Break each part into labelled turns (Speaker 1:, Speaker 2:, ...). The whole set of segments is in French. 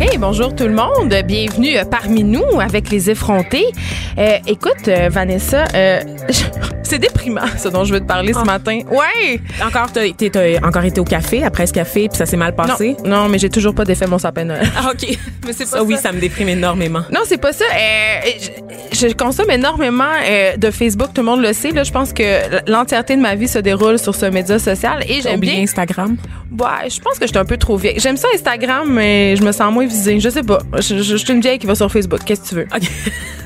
Speaker 1: Hey, bonjour tout le monde. Bienvenue euh, parmi nous avec les effrontés. Euh, écoute, euh, Vanessa, euh, c'est déprimant ce dont je veux te parler ce matin. Ouais.
Speaker 2: Encore, t'as, t'as encore été au café après ce café puis ça s'est mal passé?
Speaker 1: Non, non, mais j'ai toujours pas défait mon sapin Noël.
Speaker 2: Ah, ok.
Speaker 1: Mais c'est
Speaker 2: Ça, oui, ça me déprime énormément.
Speaker 1: Non, c'est pas ça. Je, je consomme énormément de Facebook, tout le monde le sait. Là, je pense que l'entièreté de ma vie se déroule sur ce média social et
Speaker 2: J'ai
Speaker 1: j'aime bien.
Speaker 2: Instagram?
Speaker 1: Ouais, je pense que j'étais un peu trop vieille. J'aime ça Instagram, mais je me sens moins visée. Je sais pas. Je, je- je suis une vieille qui va sur Facebook. Qu'est-ce que tu veux?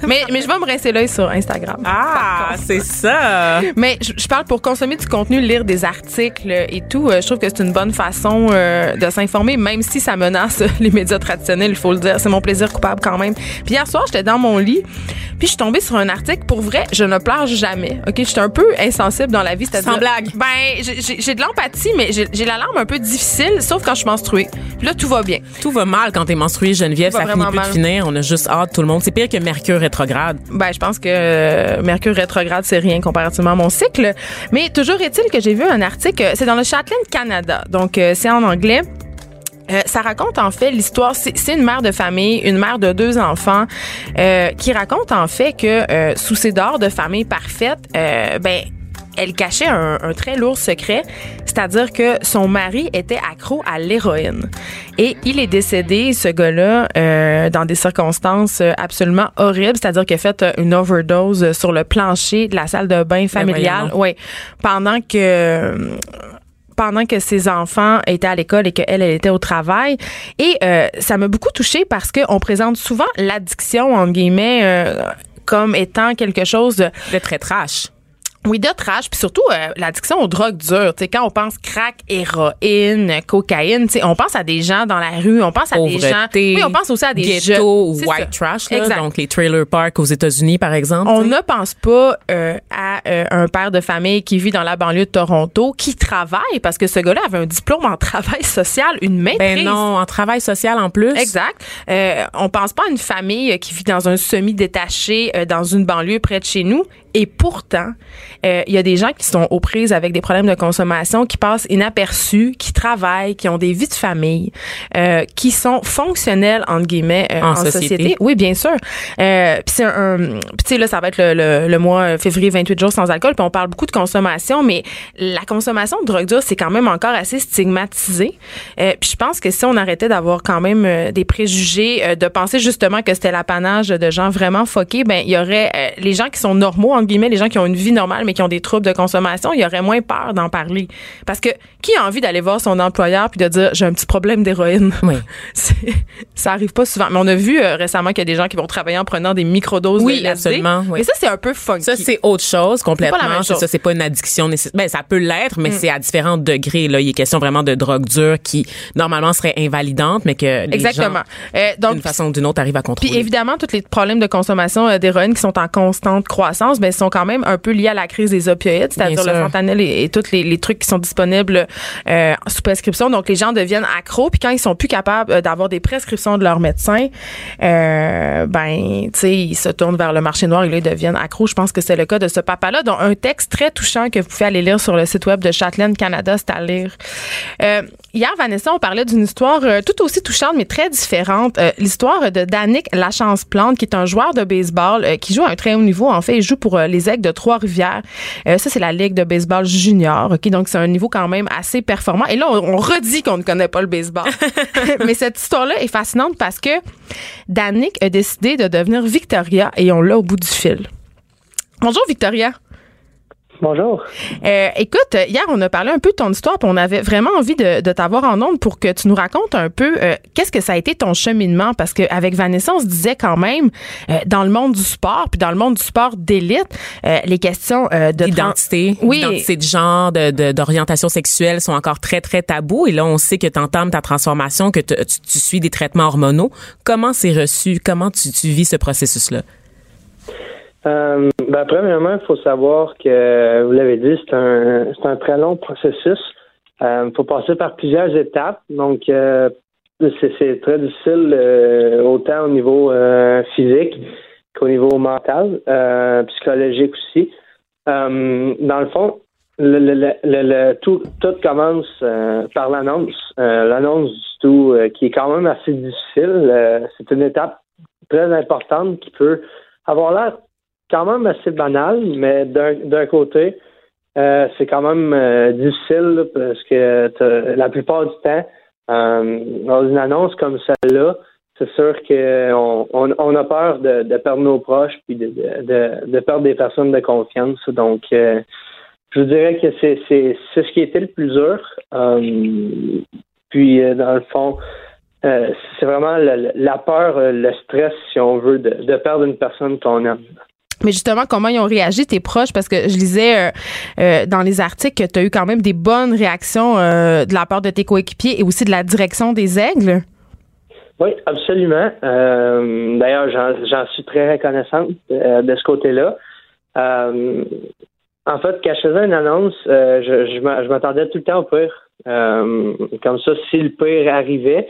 Speaker 1: Mais, mais je vais me rincer l'œil sur Instagram.
Speaker 2: Ah, c'est ça.
Speaker 1: Mais je, je parle pour consommer du contenu, lire des articles et tout. euh, je trouve que c'est une bonne façon euh, de s'informer, même si ça menace les médias traditionnels, il faut le dire. C'est mon plaisir coupable quand même. Puis hier soir, j'étais dans mon lit, puis je suis tombée sur un article. Pour vrai, je ne pleure jamais. Ok, j'étais un peu insensible dans la vie.
Speaker 2: Sans blague.
Speaker 1: Ben, j'ai- de l'empathie, mais j'ai j'ai la larme un peu difficile, sauf quand je suis menstruée. Puis là, tout va bien.
Speaker 2: Tout va mal quand t'es menstruée, Geneviève. Ça finit plus de finir. On a juste hâte, tout le monde. C'est pire que Mercure rétrograde.
Speaker 1: Ben, je pense que euh, Mercure rétrograde, c'est rien comparativement à mon cycle. Mais toujours est-il que j'ai vu un article, euh, c'est dans le Chatelaine Canada, donc euh, c'est en anglais. Euh, ça raconte en fait l'histoire. C'est une mère de famille, une mère de deux enfants, euh, qui raconte en fait que euh, sous ses dehors de famille parfaite, ben elle cachait un, un très lourd secret, c'est-à-dire que son mari était accro à l'héroïne. Et il est décédé, ce gars-là, euh, dans des circonstances absolument horribles, c'est-à-dire qu'il a fait une overdose sur le plancher de la salle de bain familiale.
Speaker 2: voyons
Speaker 1: Ouais, pendant que pendant que ses enfants étaient à l'école et qu'elle, elle était au travail. Et euh, ça m'a beaucoup touchée parce qu'on présente souvent l'addiction, entre guillemets, euh, comme étant quelque chose de
Speaker 2: Le très trash.
Speaker 1: Oui, de trash, puis surtout euh, l'addiction aux drogues dures. Tu sais, quand on pense crack, héroïne, cocaïne, on pense à des gens dans la rue, on pense à des gens. Oui, on pense aussi à des
Speaker 2: ghetto white trash, là,
Speaker 1: Exact.
Speaker 2: donc les trailer parks aux États-Unis, par exemple.
Speaker 1: On ne pense pas euh, à euh, un père de famille qui vit dans la banlieue de Toronto, qui travaille, parce que ce gars-là avait un diplôme en travail social, une maîtrise.
Speaker 2: Ben non, en travail social en plus.
Speaker 1: Exact. Euh, on pense pas à une famille qui vit dans un semi-détaché euh, dans une banlieue près de chez nous. Et pourtant, euh, il y a des gens qui sont aux prises avec des problèmes de consommation, qui passent inaperçus, qui travaillent, qui ont des vies de famille, euh, qui sont fonctionnels entre guillemets euh,
Speaker 2: En
Speaker 1: en, société.
Speaker 2: société.
Speaker 1: Oui, bien sûr. Euh, puis c'est un, un- sais là, ça va être le, le, le mois euh, février 28 jours sans alcool. Puis on parle beaucoup de consommation, mais la consommation de drogue dure c'est quand même encore assez stigmatisé. Euh, puis je pense que si on arrêtait d'avoir quand même euh, des préjugés, euh, de penser justement que c'était l'apanage de gens vraiment foqués, ben il y aurait euh, les gens qui sont normaux entre guillemets, les gens qui ont une vie normale mais qui ont des troubles de consommation, il y aurait moins peur d'en parler. Parce que qui a envie d'aller voir son employeur puis de dire j'ai un petit problème d'héroïne?
Speaker 2: Oui.
Speaker 1: Ça arrive pas souvent. Mais on a vu euh, récemment qu'il y a des gens qui vont travailler en prenant des microdoses
Speaker 2: Oui,
Speaker 1: de LSD.
Speaker 2: absolument, oui.
Speaker 1: Mais ça, c'est un peu funky.
Speaker 2: Ça, c'est autre chose complètement.
Speaker 1: Pas la même
Speaker 2: C'est
Speaker 1: chose. Mm.
Speaker 2: ça, c'est pas une addiction nécessaire. Ben, ça peut l'être, mais c'est à différents degrés. Là, il est question vraiment de drogue dure qui normalement serait invalidante, mais que les
Speaker 1: Exactement.
Speaker 2: gens,
Speaker 1: Euh, donc,
Speaker 2: d'une façon ou d'une autre, arrivent à contrôler.
Speaker 1: Puis évidemment, tous les problèmes de consommation euh, d'héroïne qui sont en constante croissance, ben, sont quand même un peu liés à la crise des opioïdes, c'est-à-dire le fentanyl et, et tous les, les trucs qui sont disponibles euh, sous prescription. Donc les gens deviennent accros, puis quand ils sont plus capables euh, d'avoir des prescriptions de leur médecin, euh, ben, tu sais, ils se tournent vers le marché noir et là, ils deviennent accros. Je pense que c'est le cas de ce papa-là, dont un texte très touchant que vous pouvez aller lire sur le site web de Châtelaine Canada, c'est à lire. Euh, hier, Vanessa, on parlait d'une histoire tout aussi touchante, mais très différente. L'histoire de Danick Lachance Plante, qui est un joueur de baseball qui joue à un très haut niveau. En fait, il joue pour les Aigles de Trois-Rivières. Euh, ça, c'est la Ligue de baseball junior. OK? Donc, c'est un niveau quand même assez performant. Et là, on, on redit qu'on ne connaît pas le baseball. mais cette histoire-là est fascinante parce que Danick a décidé de devenir Victoria et on l'a au bout du fil. Bonjour, Victoria.
Speaker 3: Bonjour.
Speaker 1: Euh, écoute, hier, on a parlé un peu de ton histoire, puis on avait vraiment envie de, de t'avoir en ondes pour que tu nous racontes un peu euh, qu'est-ce que ça a été ton cheminement, parce qu'avec Vanessa, on se disait quand même, euh, dans le monde du sport, puis dans le monde du sport d'élite, les questions de...
Speaker 2: D'identité,
Speaker 1: oui.
Speaker 2: d'identité de genre, de, d'orientation sexuelle sont encore très, très tabous. Et là, on sait que tu entames ta transformation, que tu, tu, suis des traitements hormonaux. Comment c'est reçu? Comment tu, tu vis ce processus-là?
Speaker 3: Euh, ben, premièrement, il faut savoir que, vous l'avez dit, c'est un, un très long processus. Il euh, faut passer par plusieurs étapes. Donc, euh, c'est, très difficile autant au niveau physique qu'au niveau mental, psychologique aussi. dans le fond, le, le, le, tout, tout commence par l'annonce. l'annonce du tout, qui est quand même assez difficile. c'est une étape très importante qui peut avoir l'air quand même assez banal, mais d'un côté, euh, c'est quand même euh, difficile parce que la plupart du temps, euh, dans une annonce comme celle-là, c'est sûr qu'on on, a peur de, perdre nos proches puis de, de, perdre des personnes de confiance. Donc, je dirais que c'est ce qui était le plus dur. puis, dans le fond, c'est vraiment la, peur, le stress, si on veut, de, perdre une personne qu'on aime.
Speaker 1: Mais justement, comment ils ont réagi, tes proches? Parce que je lisais euh, euh, dans les articles que tu as eu quand même des bonnes réactions euh, de la part de tes coéquipiers et aussi de la direction des Aigles.
Speaker 3: Oui, absolument. D'ailleurs, j'en suis très reconnaissante de ce côté-là. en fait, quand je faisais une annonce, je, je m'attendais tout le temps au pire. comme ça, si le pire arrivait,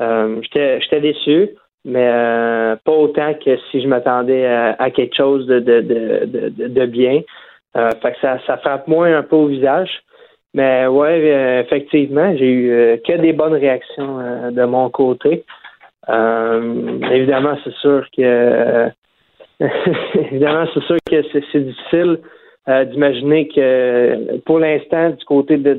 Speaker 3: j'étais déçu mais euh, pas autant que si je m'attendais à, quelque chose de, de, de, de, bien. Euh, fait que ça, ça frappe moins un peu au visage. Mais ouais, euh, effectivement, j'ai eu que des bonnes réactions de mon côté. évidemment, c'est sûr que évidemment, c'est sûr que c'est difficile d'imaginer que pour l'instant, du côté de,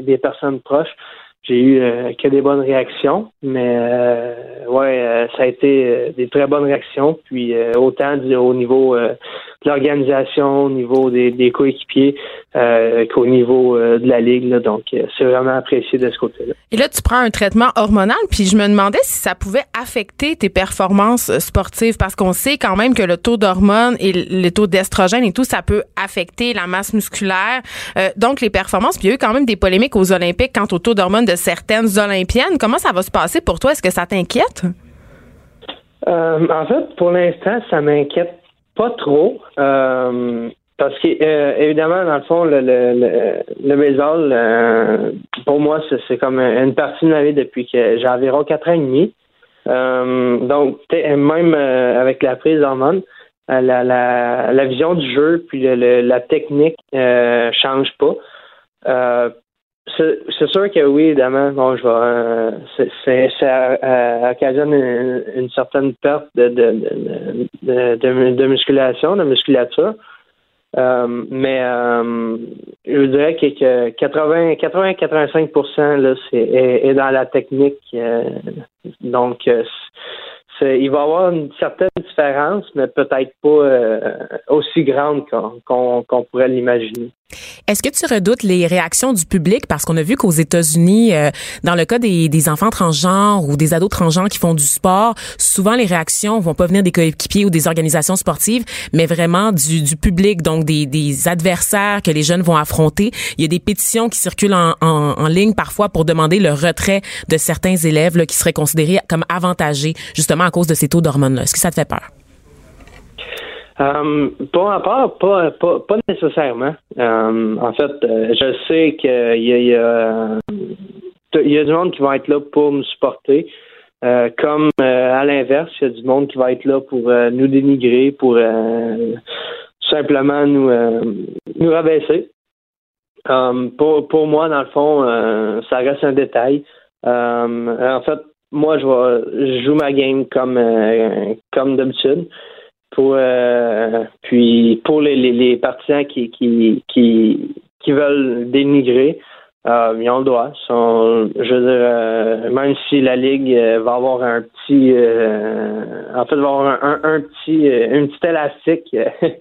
Speaker 3: des personnes proches, j'ai eu euh, que des bonnes réactions, mais euh, ouais, euh, ça a été des très bonnes réactions. Puis autant au niveau de l'organisation, au niveau des, coéquipiers qu'au niveau de la ligue. donc c'est vraiment apprécié de ce côté-là.
Speaker 1: Et là, tu prends un traitement hormonal, puis je me demandais si ça pouvait affecter tes performances sportives, parce qu'on sait quand même que le taux d'hormones et le taux d'estrogène et tout, ça peut affecter la masse musculaire, donc les performances. Puis il y a eu quand même des polémiques aux Olympiques quant au taux d'hormones de certaines Olympiennes. Comment ça va se passer pour toi? Est-ce que ça t'inquiète?
Speaker 3: Euh, en fait, pour l'instant, ça m'inquiète pas trop. Euh, parce que, euh, évidemment, dans le fond, le, le, baseball, pour moi, c'est comme une partie de ma vie depuis que j'ai environ quatre ans et demi. donc, même avec la prise d'hormones, la, la, la, vision du jeu puis la technique euh, change pas. C'est sûr que oui, évidemment. Bon, je. Euh, ça occasionne une, certaine perte de, de, de, de, musculation, de musculature. Euh, mais euh, je dirais que, 80, 85 là, c'est est, dans la technique. donc, il va y avoir une certaine différence, mais peut-être pas aussi grande qu'on pourrait l'imaginer.
Speaker 2: Est-ce que tu redoutes les réactions du public? Parce qu'on a vu qu'aux États-Unis, euh, dans le cas des, des, enfants transgenres ou des ados transgenres qui font du sport, souvent les réactions vont pas venir des coéquipiers ou des organisations sportives, mais vraiment du, du public, donc des, des, adversaires que les jeunes vont affronter. Il y a des pétitions qui circulent en, en, en ligne parfois pour demander le retrait de certains élèves là, qui seraient considérés comme avantagés justement à cause de ces taux d'hormones-là. Est-ce que ça te fait peur?
Speaker 3: Euh, pour pas, pas, pas, nécessairement. Euh, en fait, euh, je sais qu'il y a, y, y a du monde qui va être là pour nous supporter. comme à l'inverse, il y a du monde qui va être là pour nous dénigrer, pour simplement nous, nous rabaisser. pour, pour moi, dans le fond, ça reste un détail. en fait, moi, je, vais, je joue ma game comme, comme d'habitude. Pour, euh, puis pour les, les, les partisans qui, qui, qui, qui veulent dénigrer, euh, ils ont le droit. Je veux dire, euh, même si la Ligue euh, va avoir un petit euh, en fait va avoir un, un, petit une petite élastique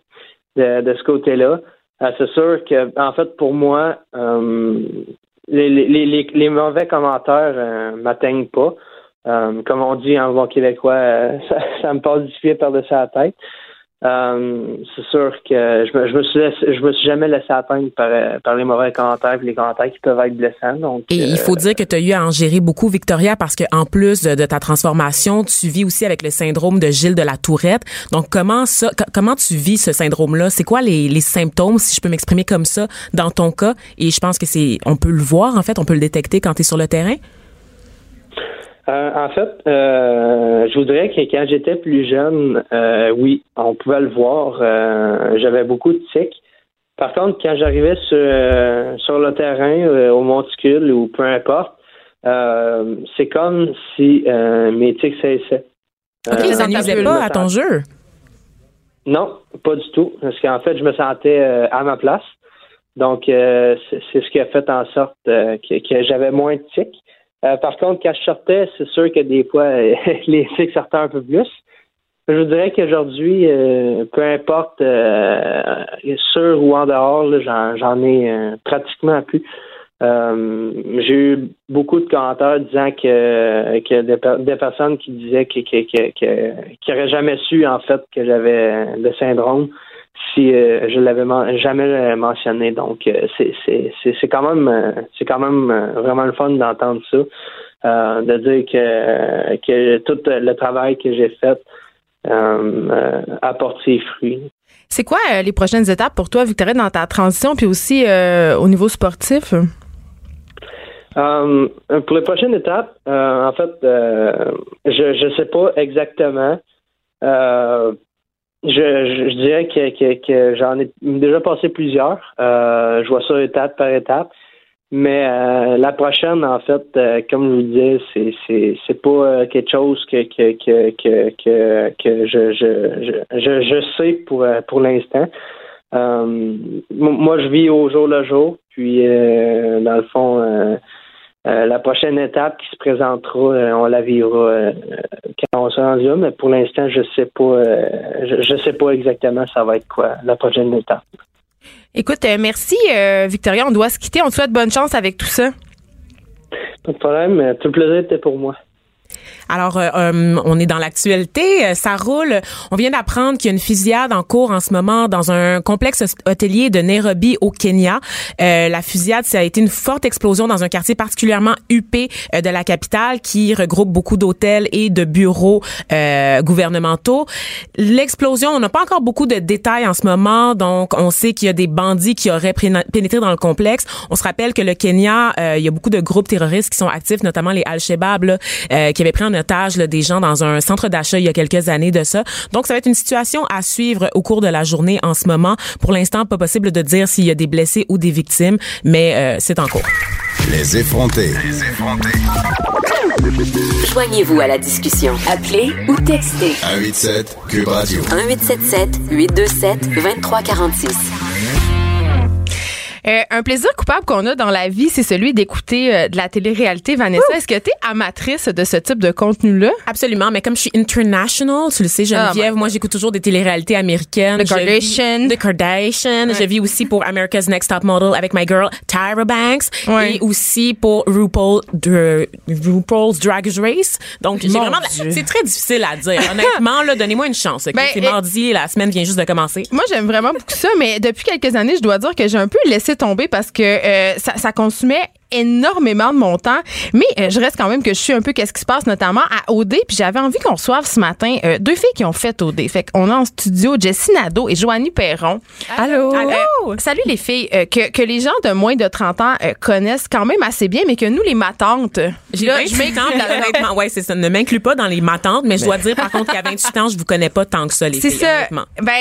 Speaker 3: de, de ce côté-là. Euh, c'est sûr que, en fait, pour moi, euh, les, les, les, mauvais commentaires euh, m'atteignent pas. Euh, comme on dit en bon québécois, euh, ça, ça me passe du pied par-dessus la tête. Euh, c'est sûr que je me, je me suis laissé- je me suis jamais laissé atteindre par, par les mauvais commentaires et les commentaires qui peuvent être blessants. Donc,
Speaker 2: Et il faut dire que tu as eu à en gérer beaucoup, Victoria, parce que en plus de, de ta transformation, tu vis aussi avec le syndrome de Gilles de la Tourette. Donc, comment ça, co- comment tu vis ce syndrome-là? C'est quoi les, les symptômes, si je peux m'exprimer comme ça, dans ton cas? Et je pense que c'est, on peut le voir, en fait, on peut le détecter quand tu es sur le terrain?
Speaker 3: Euh, en fait, euh, je voudrais que quand j'étais plus jeune, euh, oui, on pouvait le voir. J'avais beaucoup de tics. Par contre, quand j'arrivais sur, sur le terrain, au monticule ou peu importe, c'est comme si mes tics cessaient.
Speaker 2: OK, nuisait
Speaker 1: bulle,
Speaker 2: pas à ton jeu?
Speaker 3: Non, pas du tout. Parce qu'en fait, je me sentais à ma place. Donc, c'est ce qui a fait en sorte que, que j'avais moins de tics. Euh, par contre, quand je sortais, c'est sûr que des fois, les tics sortaient un peu plus. Je vous dirais qu'aujourd'hui, euh, peu importe euh, sur ou en dehors, j'en, ai euh, pratiquement plus. J'ai eu beaucoup de commentaires disant que, des, per- des personnes qui disaient que, que, que, que, qui n'auraient jamais su en fait que j'avais le syndrome si euh, je l'avais jamais mentionné. Donc euh, c'est, quand même euh, c'est quand même euh, vraiment le fun d'entendre ça, de dire que, que tout le travail que j'ai fait apporte ses fruits.
Speaker 1: C'est quoi les prochaines étapes pour toi, Victoria, dans ta transition, puis aussi au niveau sportif?
Speaker 3: Pour les prochaines étapes, en fait, je ne sais pas exactement. Je, je, dirais que, j'en ai déjà passé plusieurs. Euh, je vois ça étape par étape. Mais euh, la prochaine, en fait, euh, comme je vous disais, c'est c'est pas quelque chose que je, je je je sais pour pour l'instant. Moi, je vis au jour le jour. Puis, dans le fond, euh, la prochaine étape qui se présentera, euh, on la vivra euh, quand on sera rendu là. Mais pour l'instant, je sais pas. je, je sais pas exactement ça va être quoi la prochaine étape.
Speaker 1: Écoute, merci, Victoria. On doit se quitter. On te souhaite bonne chance avec tout ça.
Speaker 3: Pas de problème. Tout le plaisir était pour moi.
Speaker 2: Alors, euh, euh, on est dans l'actualité. Euh, Ça roule. On vient d'apprendre qu'il y a une fusillade en cours en ce moment dans un complexe hôtelier de Nairobi au Kenya. Euh, la fusillade, ça a été une forte explosion dans un quartier particulièrement huppé euh, de la capitale qui regroupe beaucoup d'hôtels et de bureaux gouvernementaux. L'explosion, on n'a pas encore beaucoup de détails en ce moment, donc on sait qu'il y a des bandits qui auraient pénétré dans le complexe. On se rappelle que le Kenya, il y a beaucoup de groupes terroristes qui sont actifs, notamment les Al-Shabaab, qui avaient pris en otage là, des gens dans un centre d'achat il y a quelques années de ça. Donc, ça va être une situation à suivre au cours de la journée en ce moment. Pour l'instant, pas possible de dire s'il y a des blessés ou des victimes, mais euh, c'est en cours.
Speaker 4: Les effrontés.
Speaker 5: Joignez-vous à la discussion. Appelez ou textez
Speaker 4: 187 Cube Radio.
Speaker 5: 1877 827 2346.
Speaker 1: Euh, un plaisir coupable qu'on a dans la vie, c'est celui d'écouter euh, de la télé-réalité. Vanessa, est-ce que tu es amatrice de ce type de contenu-là?
Speaker 2: Absolument, mais comme je suis international, tu le sais, Geneviève,
Speaker 1: Oh my
Speaker 2: moi j'écoute toujours des téléréalités américaines.
Speaker 1: The Kardashian.
Speaker 2: The Kardashian.
Speaker 1: Ouais.
Speaker 2: Je vis aussi pour America's Next Top Model avec my girl Tyra Banks
Speaker 1: Ouais.
Speaker 2: et aussi pour RuPaul de RuPaul's Drag Race. Donc j'ai vraiment c'est très difficile à dire. Honnêtement là, donnez-moi une chance. ok?
Speaker 1: Ben,
Speaker 2: c'est
Speaker 1: et-
Speaker 2: mardi, la semaine vient juste de commencer.
Speaker 1: Moi, j'aime vraiment beaucoup ça, mais depuis quelques années, je dois dire que j'ai un peu laissé tomber parce que euh, ça, ça consumait énormément de mon temps, mais euh, je reste quand même que je suis un peu qu'est-ce qui se passe notamment à OD, puis j'avais envie qu'on reçoive ce matin euh, deux filles qui ont fait OD. Fait qu'on a en studio Jessie Nadeau et Joanie Perron.
Speaker 2: Allô?
Speaker 1: Euh, salut les filles, euh, que, que les gens de moins de 30 ans euh, connaissent quand même assez bien, mais que nous, les matantes,
Speaker 2: J'ai
Speaker 1: là,
Speaker 2: 28
Speaker 1: je
Speaker 2: honnêtement. Ouais, c'est ça. Ne m'inclus pas dans les matantes, mais je dois dire par contre qu'à 28 ans, je vous connais pas tant que ça, les
Speaker 1: C'est
Speaker 2: filles,
Speaker 1: ça.
Speaker 2: honnêtement.
Speaker 1: Ben,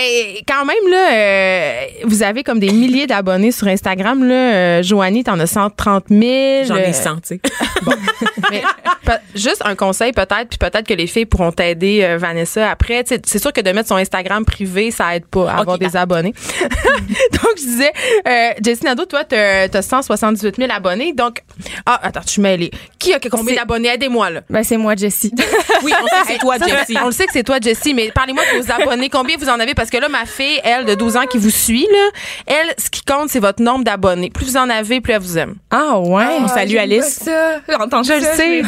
Speaker 1: quand même, là, euh, vous avez comme des milliers d'abonnés sur Instagram. Là, euh, Joanie, t'en as 130 000.
Speaker 2: J'en ai
Speaker 1: euh,
Speaker 2: 100, tu sais.
Speaker 1: mais pe- juste un conseil peut-être, puis peut-être que les filles pourront t'aider, euh, Vanessa, après. Tu C'est sûr que de mettre son Instagram privé, ça aide pas à avoir des abonnés. donc, je disais, euh, Jessie Nadeau, toi, t'as as 178 000 abonnés. Donc, ah, attends, je suis mêlée. Qui a combien d'abonnés? Aidez-moi, là.
Speaker 6: Ben, c'est moi, Jessie.
Speaker 2: Oui, on sait que c'est toi, Jessie.
Speaker 1: On le sait que c'est toi, Jessie, mais parlez-moi de vos abonnés. Combien vous en avez? Parce que là, ma fille, elle, de 12 ans, qui vous suit, là, elle, ce qui compte, c'est votre nombre d'abonnés. Plus vous en avez, plus elle vous aime.
Speaker 6: Ah, ouais.
Speaker 2: On salue Alice.
Speaker 6: J'entends
Speaker 1: Je le sais.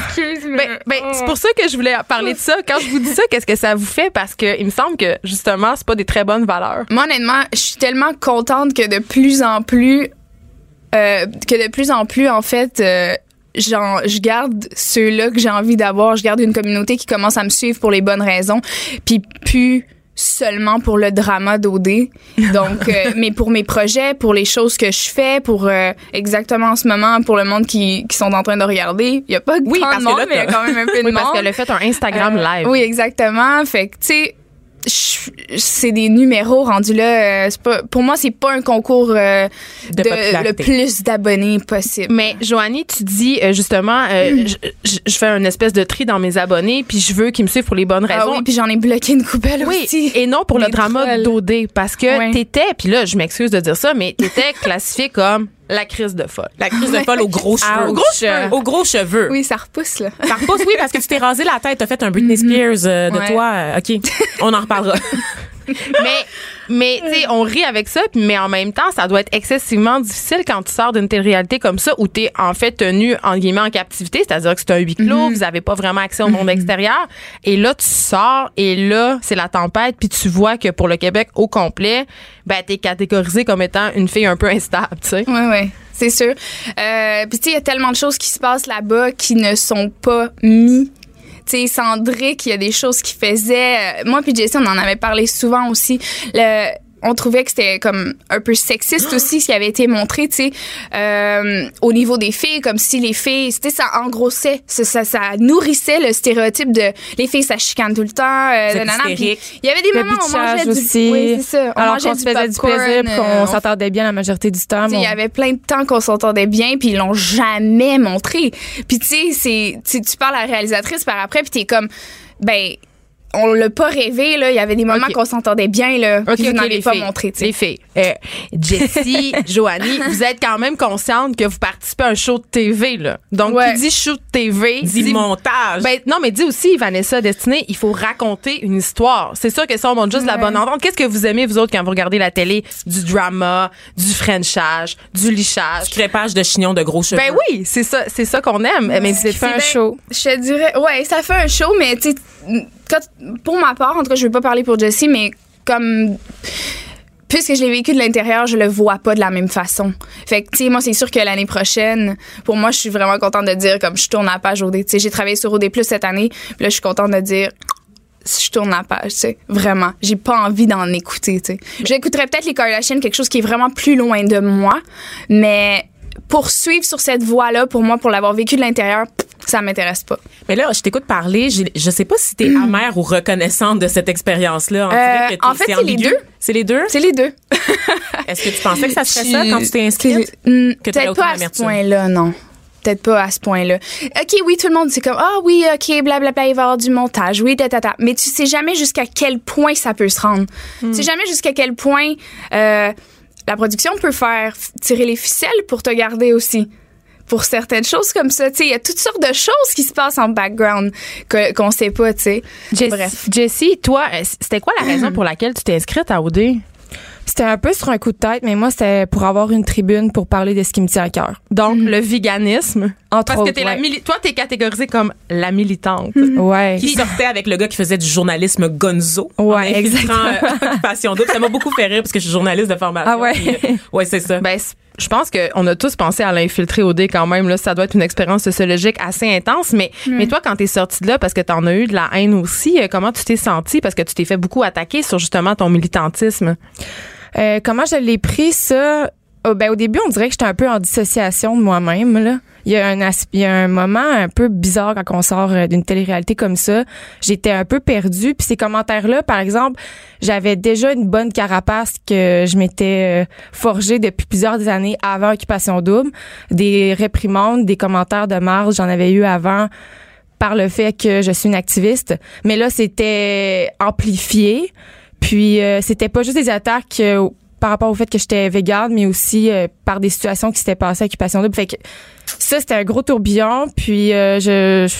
Speaker 1: Ben, ben, c'est pour ça que je voulais parler de ça. Quand je vous dis ça, qu'est-ce que ça vous fait? Parce que il me semble que, justement, c'est pas des très bonnes valeurs.
Speaker 7: Moi, honnêtement, je suis tellement contente que de plus en plus, euh, que de plus en plus, en fait, euh, genre, je garde ceux-là que j'ai envie d'avoir. Je garde une communauté qui commence à me suivre pour les bonnes raisons, puis plus seulement pour le drama d'OD. Donc, euh, mais pour mes projets, pour les choses que je fais, pour euh, exactement en ce moment, pour le monde qui, qui sont en train de regarder, il y a pas
Speaker 2: Oui, parce
Speaker 7: de
Speaker 2: que
Speaker 7: monde,
Speaker 2: là,
Speaker 7: mais il y a quand même un peu de
Speaker 1: Oui,
Speaker 7: monde.
Speaker 1: parce qu'elle a fait un Instagram
Speaker 7: Euh,
Speaker 1: live.
Speaker 7: Oui, exactement. Fait que, tu sais, c'est des numéros rendus là. euh, c'est pas, pour moi, c'est pas un concours euh,
Speaker 2: De
Speaker 7: le plus d'abonnés possible.
Speaker 1: Mais Joanie, tu dis euh, justement, euh, je, fais une espèce de tri dans mes abonnés, puis je veux qu'ils me suivent pour les bonnes
Speaker 7: Ah
Speaker 1: raisons.
Speaker 7: oui, puis j'en ai bloqué une coupelle
Speaker 1: Oui,
Speaker 7: aussi.
Speaker 1: et non pour le drama d'OD, parce que
Speaker 7: Ouais.
Speaker 1: t'étais, puis là, je m'excuse de dire ça, mais t'étais classifiée comme la crise de folle.
Speaker 2: La crise de folle aux gros cheveux.
Speaker 1: Aux gros cheveux.
Speaker 2: Aux gros cheveux.
Speaker 7: Oui, ça repousse, là.
Speaker 2: Ça repousse, oui, parce que tu t'es rasé la tête. T'as fait un Britney Spears euh, de
Speaker 7: Ouais.
Speaker 2: toi. Euh, OK, on en reparlera.
Speaker 1: mais mais tu sais on rit avec ça mais en même temps ça doit être excessivement difficile quand tu sors d'une telle réalité comme ça où tu es en fait tenu en guillemets en captivité c'est-à-dire que c'est un huis clos vous avez pas vraiment accès au monde extérieur et là tu sors et là c'est la tempête puis tu vois que pour le Québec au complet ben tu es catégorisé comme étant une fille un peu instable tu sais
Speaker 7: Oui, oui, c'est sûr. Euh, Puis, tu sais, il y a tellement de choses qui se passent là-bas qui ne sont pas mis. Tu sais, Cendric, il y a des choses qu'il faisait. Euh, Moi puis Jessie, on en avait parlé souvent aussi. Le, on trouvait que c'était comme un peu sexiste aussi ce qui avait été montré, tu sais, euh, au niveau des filles, comme si les filles, c'était ça engrossait, ça, ça, ça nourrissait le stéréotype de les filles ça chicane tout le temps. Euh, nanana.
Speaker 2: Hystériques.
Speaker 7: Il y avait des
Speaker 6: Le
Speaker 7: moments où on mangeait du,
Speaker 6: aussi.
Speaker 7: oui, c'est ça, on
Speaker 6: Alors
Speaker 7: mangeait
Speaker 6: qu'on se faisait du plaisir
Speaker 7: euh,
Speaker 6: qu'on
Speaker 7: on
Speaker 6: s'entendait bien la majorité du temps.
Speaker 7: tu il y
Speaker 6: on-
Speaker 7: avait plein de temps qu'on s'entendait bien, puis ils l'ont jamais montré. Puis tu sais, c'est tu tu parles à la réalisatrice par après, puis t'es comme, ben, on l'a pas rêvé là. Il y avait des moments qu'on s'entendait bien là,
Speaker 1: OK,
Speaker 7: puis vous
Speaker 1: OK,
Speaker 7: n'avez
Speaker 1: les
Speaker 7: pas
Speaker 1: filles.
Speaker 7: montré. tu sais.
Speaker 1: Les filles. Euh, Jessie, Joanie, vous êtes quand même consciente que vous participez à un show de TV, là. Donc,
Speaker 7: Ouais.
Speaker 1: qui dit show de TV,
Speaker 2: Dis
Speaker 1: dit-
Speaker 2: montage.
Speaker 1: Ben, non, mais dis aussi, Vanessa Destinée, il faut raconter une histoire. C'est sûr que ça, on montre juste la bonne entente. Qu'est-ce que vous aimez, vous autres, quand vous regardez la télé? Du drama, du frenchage, du lichage.
Speaker 2: crépage de chignon de gros cheveux.
Speaker 1: Ben oui, c'est ça, c'est ça qu'on aime. Mais
Speaker 6: c'est fait un
Speaker 7: Ben,
Speaker 6: show.
Speaker 7: Je te dirais, ouais, ça fait un show, mais tu sais, quand- pour ma part, en tout cas, je vais pas parler pour Jessie, mais comme puisque je l'ai vécu de l'intérieur, je le vois pas de la même façon. Fait que, tu sais, moi, c'est sûr que l'année prochaine, pour moi, je suis vraiment contente de dire, comme je tourne la page OD. Tu sais, j'ai travaillé sur OD Plus cette année, puis là, je suis contente de dire, je tourne la page, tu sais. Vraiment. J'ai pas envie d'en écouter, tu sais. J'écouterais peut-être les Kardashians, quelque chose qui est vraiment plus loin de moi, mais poursuivre sur cette voie-là, pour moi, pour l'avoir vécu de l'intérieur, ça m'intéresse pas.
Speaker 2: Mais là, je t'écoute parler. Je sais pas si t'es amère ou reconnaissante de cette expérience-là.
Speaker 7: Euh, en fait, c'est les deux.
Speaker 2: C'est les deux?
Speaker 7: C'est les deux.
Speaker 2: Est-ce que tu pensais que ça serait
Speaker 7: Je-
Speaker 2: ça quand tu t'es inscrite? Que t'allais
Speaker 7: Peut-être pas à ce point-là, non. Peut-être pas à ce point-là. OK, oui, tout le monde, c'est comme, ah oui, OK, blablabla, il va y avoir du montage, oui, tatata. Mais tu sais jamais jusqu'à quel point ça peut se rendre.
Speaker 2: Hmm.
Speaker 7: Tu sais jamais jusqu'à quel point euh, la production peut faire tirer les ficelles pour te garder aussi. Pour certaines choses comme ça, tu sais, il y a toutes sortes de choses qui se passent en background que- qu'on sait pas, tu sais.
Speaker 1: Jess-
Speaker 7: Bref.
Speaker 1: Jessie, toi, euh, c'était quoi la raison pour laquelle tu t'es inscrite à OD?
Speaker 6: C'était un peu sur un coup de tête, mais moi, c'était pour avoir une tribune pour parler de ce qui me tient à cœur.
Speaker 1: Donc, le véganisme.
Speaker 6: Entre
Speaker 1: Parce que
Speaker 6: autres,
Speaker 1: t'es la
Speaker 6: ouais.
Speaker 1: mili- toi, t'es catégorisée comme la militante.
Speaker 6: Ouais.
Speaker 2: Qui sortait avec le gars qui faisait du journalisme gonzo.
Speaker 6: Ouais,
Speaker 2: en infiltrant,
Speaker 6: exactement.
Speaker 2: euh, Occupation double. Ça m'a beaucoup fait rire parce que je suis journaliste de formation.
Speaker 6: Ah ouais?
Speaker 2: puis, euh, ouais, c'est ça.
Speaker 1: Ben, je pense qu'on a tous pensé à l'infiltrer au dé quand même. Là, ça doit être une expérience sociologique assez intense. Mais, mais toi, quand t'es sortie de là, parce que t'en as eu de la haine aussi, euh, comment tu t'es sentie? Parce que tu t'es fait beaucoup attaquer sur justement ton militantisme.
Speaker 6: Euh, comment je l'ai pris, ça? Oh, ben, au début, on dirait que j'étais un peu en dissociation de moi-même. Là. Il y, a un il y a un moment un peu bizarre quand on sort euh, d'une télé-réalité comme ça. J'étais un peu perdue. Puis ces commentaires-là, par exemple, j'avais déjà une bonne carapace que je m'étais euh, forgée depuis plusieurs années avant Occupation Double. Des réprimandes, des commentaires de marge, j'en avais eu avant par le fait que je suis une activiste. Mais là, c'était amplifié. Puis euh, c'était pas juste des attaques euh, par rapport au fait que j'étais végane, mais aussi euh, par des situations qui s'étaient passées à Occupation Double. Fait que ça, c'était un gros tourbillon. Puis euh, je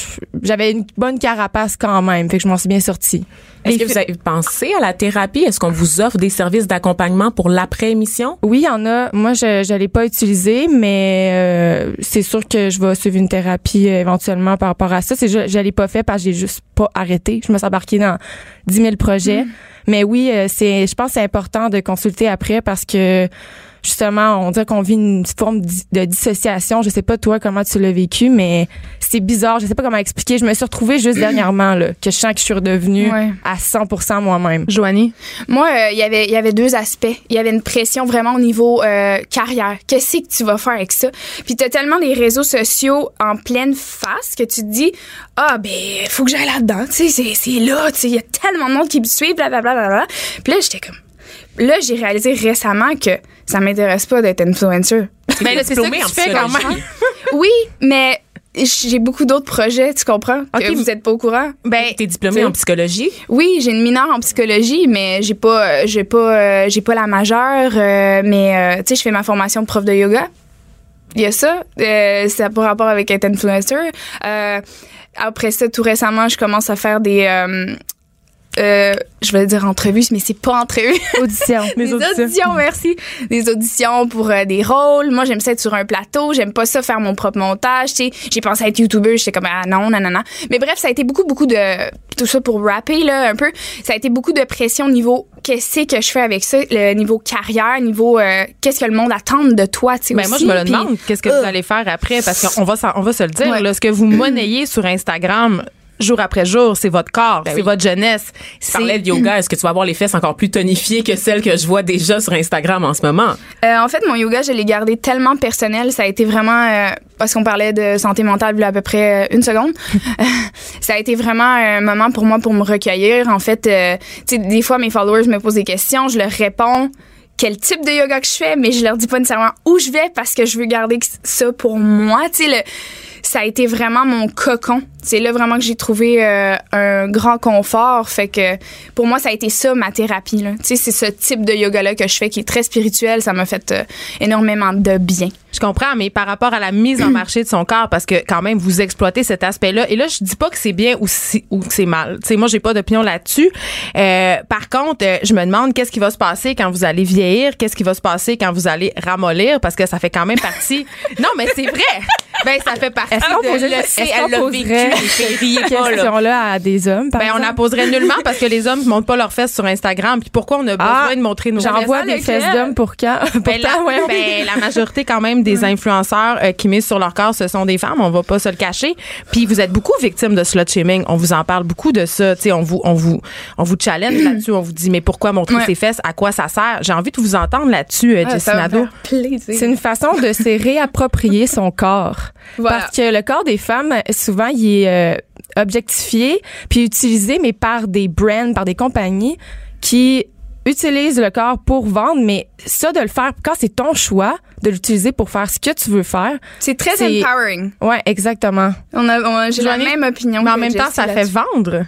Speaker 6: j'avais une bonne carapace quand même. Fait que je m'en suis bien sortie.
Speaker 2: Est-ce que vous avez pensé à la thérapie? Est-ce qu'on vous offre des services d'accompagnement pour l'après-émission?
Speaker 6: Oui, il y en a. Moi, je je l'ai pas utilisé, mais euh, c'est sûr que je vais suivre une thérapie euh, éventuellement par rapport à ça. C'est je l'ai pas fait parce que j'ai juste pas arrêté. Je me suis embarquée dans 10 000 projets. Mais oui, euh, c'est. Je pense que c'est important de consulter après parce que justement, on dirait qu'on vit une forme de dissociation. Je sais pas toi comment tu l'as vécu, mais c'est bizarre. Je sais pas comment expliquer. Je me suis retrouvée juste dernièrement là que je sens que je suis redevenue
Speaker 7: Ouais.
Speaker 6: à 100% moi-même.
Speaker 1: Joanie?
Speaker 7: Moi, euh, il y avait il y avait deux aspects. Il y avait une pression vraiment au niveau euh, carrière. Qu'est-ce que tu vas faire avec ça? Puis t'as tellement les réseaux sociaux en pleine face que tu te dis ah ben faut que j'aille là-dedans. Tu sais c'est c'est là. Tu sais il y a tellement de monde qui me suit. Blablabla. Bla, bla, bla. Puis là j'étais comme là j'ai réalisé récemment que ça m'intéresse pas d'être influencer.
Speaker 1: Ben là, c'est ça que tu fais quand même.
Speaker 7: oui, mais j'ai beaucoup d'autres projets. Tu comprends que
Speaker 1: Ok,
Speaker 7: vous êtes pas au courant
Speaker 1: Ben,
Speaker 2: T'es diplômée en psychologie?
Speaker 7: Oui, j'ai une mineure en psychologie, mais j'ai pas, euh, j'ai pas, euh, j'ai pas la majeure. euh, mais euh, tu sais, je fais ma formation de prof de yoga. Il y a ça, euh, ça a pas rapport avec être influencer. Euh, après ça, tout récemment, je commence à faire des, euh, euh, je vais dire entrevues, mais c'est pas entrevues.
Speaker 6: Audition.
Speaker 7: des auditions. merci. Des auditions pour euh, des rôles. Moi, j'aime ça être sur un plateau. J'aime pas ça faire mon propre montage. Tu sais, j'ai pensé à être YouTuber. J'étais comme, ah non, non, non, non. Mais bref, ça a été beaucoup, beaucoup de, tout ça pour rapper, là, un peu. Ça a été beaucoup de pression au niveau, qu'est-ce que je fais avec ça, le niveau carrière, niveau, euh, qu'est-ce que le monde attend de toi, tu sais,
Speaker 1: Ben moi, je me le demande. Qu'est-ce que vous allez faire après? Parce qu'on va, on va se le dire.
Speaker 7: Ouais.
Speaker 1: Là, ce que vous monnayez sur Instagram jour après jour, c'est votre corps,
Speaker 2: Ben
Speaker 1: c'est
Speaker 2: oui.
Speaker 1: votre jeunesse.
Speaker 2: Tu parlais de yoga. Est-ce que tu vas avoir les fesses encore plus tonifiées que celles que je vois déjà sur Instagram en ce moment?
Speaker 7: Euh, en fait, mon yoga, je l'ai gardé tellement personnel. Ça a été vraiment euh, parce qu'on parlait de santé mentale il y a à peu près euh, une seconde. ça a été vraiment un moment pour moi pour me recueillir. En fait, euh, tu sais, des fois mes followers me posent des questions, je leur réponds quel type de yoga que je fais, mais je leur dis pas nécessairement où je vais parce que je veux garder ça pour moi. Tu sais, le- ça a été vraiment mon cocon. C'est là vraiment que j'ai trouvé euh, un grand confort. Fait que pour moi, ça a été ça ma thérapie. Tu sais, c'est ce type de yoga-là que je fais qui est très spirituel. Ça m'a fait euh, énormément de bien.
Speaker 1: Je comprends, mais par rapport à la mise en marché de son corps, parce que quand même, vous exploitez cet aspect-là. Et là, je dis pas que c'est bien ou, si- ou que c'est mal. Tu sais, moi, j'ai pas d'opinion là-dessus. Euh, par contre, euh, je me demande qu'est-ce qui va se passer quand vous allez vieillir, qu'est-ce qui va se passer quand vous allez ramollir, parce que ça fait quand même partie. non, mais c'est vrai. Ben, ça fait partie
Speaker 6: Est-ce qu'on
Speaker 1: de
Speaker 6: poserait- cette question-là à des hommes, par
Speaker 1: Ben, on la poserait nullement parce que les hommes ne montrent pas leurs fesses sur Instagram. Puis pourquoi on a besoin
Speaker 6: Ah,
Speaker 1: de montrer nos
Speaker 6: J'envoie
Speaker 1: fesses?
Speaker 6: des fesses d'hommes pour quand?
Speaker 1: Ben,
Speaker 6: Pourtant,
Speaker 1: la,
Speaker 6: ouais,
Speaker 1: ben, la majorité quand même des influenceurs euh, qui misent sur leur corps, ce sont des femmes. On va pas se le cacher. Puis vous êtes beaucoup victime de slut shaming. On vous en parle beaucoup de ça. Tu sais, on vous, on vous, on vous challenge là-dessus. On vous dit mais pourquoi montrer
Speaker 7: Ouais.
Speaker 1: ses fesses? À quoi ça sert? J'ai envie de vous entendre là-dessus, euh,
Speaker 7: Ah.
Speaker 6: C'est une façon de se réapproprier son corps.
Speaker 7: Voilà.
Speaker 6: Parce que le corps des femmes, souvent, il est euh, objectifié puis utilisé, mais par des brands, par des compagnies qui utilisent le corps pour vendre, mais ça, de le faire quand c'est ton choix, de l'utiliser pour faire ce que tu veux faire.
Speaker 7: C'est très empowering.
Speaker 6: Ouais, exactement.
Speaker 7: On a, on a- j'ai la même opinion.
Speaker 1: Mais en même temps, ça fait vendre.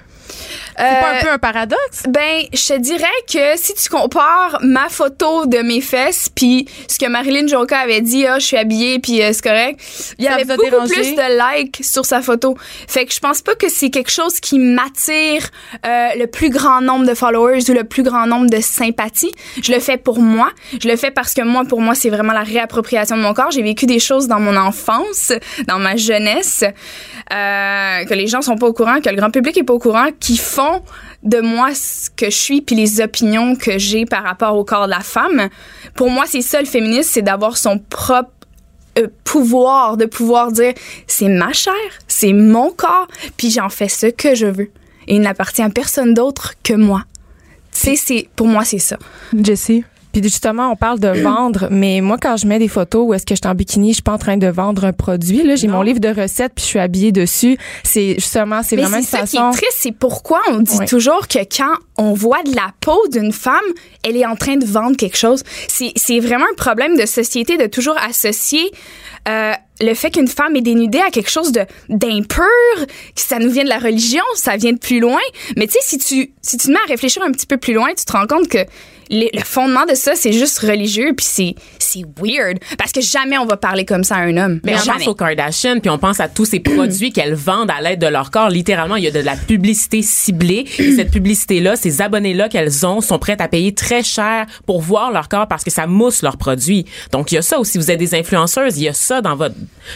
Speaker 1: C'est
Speaker 7: Euh,
Speaker 1: pas un peu un paradoxe?
Speaker 7: Ben, je te dirais que si tu compares ma photo de mes fesses puis ce que Marilyn Jonka avait dit, ah, je suis habillée puis euh, c'est correct, il y avait beaucoup
Speaker 1: dérangé?
Speaker 7: plus de likes sur sa photo. Fait que je pense pas que c'est quelque chose qui m'attire euh, le plus grand nombre de followers ou le plus grand nombre de sympathies. Je le fais pour moi. Je le fais parce que moi, pour moi, c'est vraiment la réappropriation de mon corps. J'ai vécu des choses dans mon enfance, dans ma jeunesse, euh, que les gens sont pas au courant, que le grand public est pas au courant, qui font de moi ce que je suis puis les opinions que j'ai par rapport au corps de la femme. Pour moi, c'est ça le féminisme, c'est d'avoir son propre euh, pouvoir, de pouvoir dire c'est ma chair, c'est mon corps, puis j'en fais ce que je veux. Et il n'appartient à personne d'autre que moi. Tu c'est pour moi c'est ça.
Speaker 1: Jessie?
Speaker 6: Puis justement, on parle de vendre, mais moi, quand je mets des photos où est-ce que je suis en bikini, je suis pas en train de vendre un produit. Là, j'ai mon livre de recettes, puis je suis habillée dessus. C'est justement, c'est vraiment
Speaker 7: c'est
Speaker 6: une
Speaker 7: ça qui
Speaker 6: façon.
Speaker 7: est triste, c'est pourquoi on dit toujours que quand on voit de la peau d'une femme, elle est en train de vendre quelque chose. C'est c'est vraiment un problème de société de toujours associer euh, le fait qu'une femme est dénudée à quelque chose de d'impur, que ça nous vient de la religion, ça vient de plus loin. Mais tu sais, si tu si tu te mets à réfléchir un petit peu plus loin, tu te rends compte que le fondement de ça, c'est juste religieux, puis c'est c'est weird parce que jamais on va parler comme ça à un homme.
Speaker 2: Mais on
Speaker 7: jamais.
Speaker 2: pense aux Kardashian, puis on pense à tous ces produits qu'elles vendent à l'aide de leur corps. Littéralement, il y a de la publicité ciblée. Et cette publicité-là, ces abonnés-là qu'elles ont sont prêtes à payer très cher pour voir leur corps parce que ça mousse leurs produits. Donc, il y a ça aussi. Vous êtes des influenceuses. Il y a ça dans votre,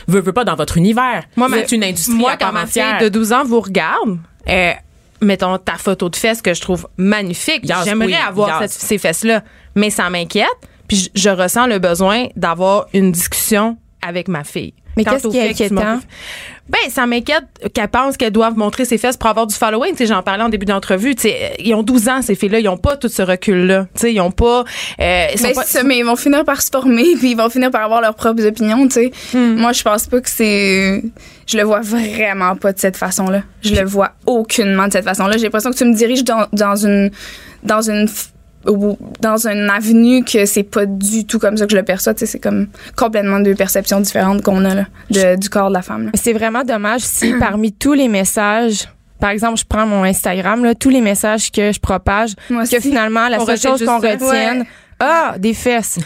Speaker 2: veut, veut pas dans votre univers.
Speaker 1: Moi,
Speaker 2: êtes une industrie
Speaker 1: Moi,
Speaker 2: à
Speaker 1: quand
Speaker 2: part
Speaker 1: ma fille
Speaker 2: entière.
Speaker 1: de 12 ans vous regarde, euh, mettons ta photo de fesses que je trouve magnifique.
Speaker 2: Yes,
Speaker 1: J'aimerais
Speaker 2: oui,
Speaker 1: avoir
Speaker 2: yes.
Speaker 1: cette- ces fesses-là, mais ça m'inquiète. Puis je, je ressens le besoin d'avoir une discussion avec ma fille.
Speaker 6: Mais qu'est-ce qui est inquiétant?
Speaker 1: Ben, ça m'inquiète qu'elle pense qu'elle doivent montrer ses fesses pour avoir du following. Tu sais, j'en parlais en début d'entrevue. Tu sais, ils ont 12 ans, ces filles-là. Ils ont pas tout ce recul-là. Tu sais, ils ont pas, euh, ils sont
Speaker 7: Mais,
Speaker 1: pas-
Speaker 7: c'est ça, mais ils vont finir par se former puis ils vont finir par avoir leurs propres opinions, tu sais.
Speaker 1: Hmm.
Speaker 7: Moi, je pense pas que c'est je le vois vraiment pas de cette façon-là. Je le vois aucunement de cette façon-là. J'ai l'impression que tu me diriges dans, dans une dans une dans une avenue que c'est pas du tout comme ça que je le perçois, c'est comme complètement deux perceptions différentes qu'on a là, de- du corps de la femme.
Speaker 6: C'est vraiment dommage si parmi tous les messages, par exemple, je prends mon Instagram, là, tous les messages que je propage, que finalement, la
Speaker 1: On
Speaker 6: seule chose qu'on retienne,
Speaker 7: Ouais.
Speaker 6: ah, des fesses.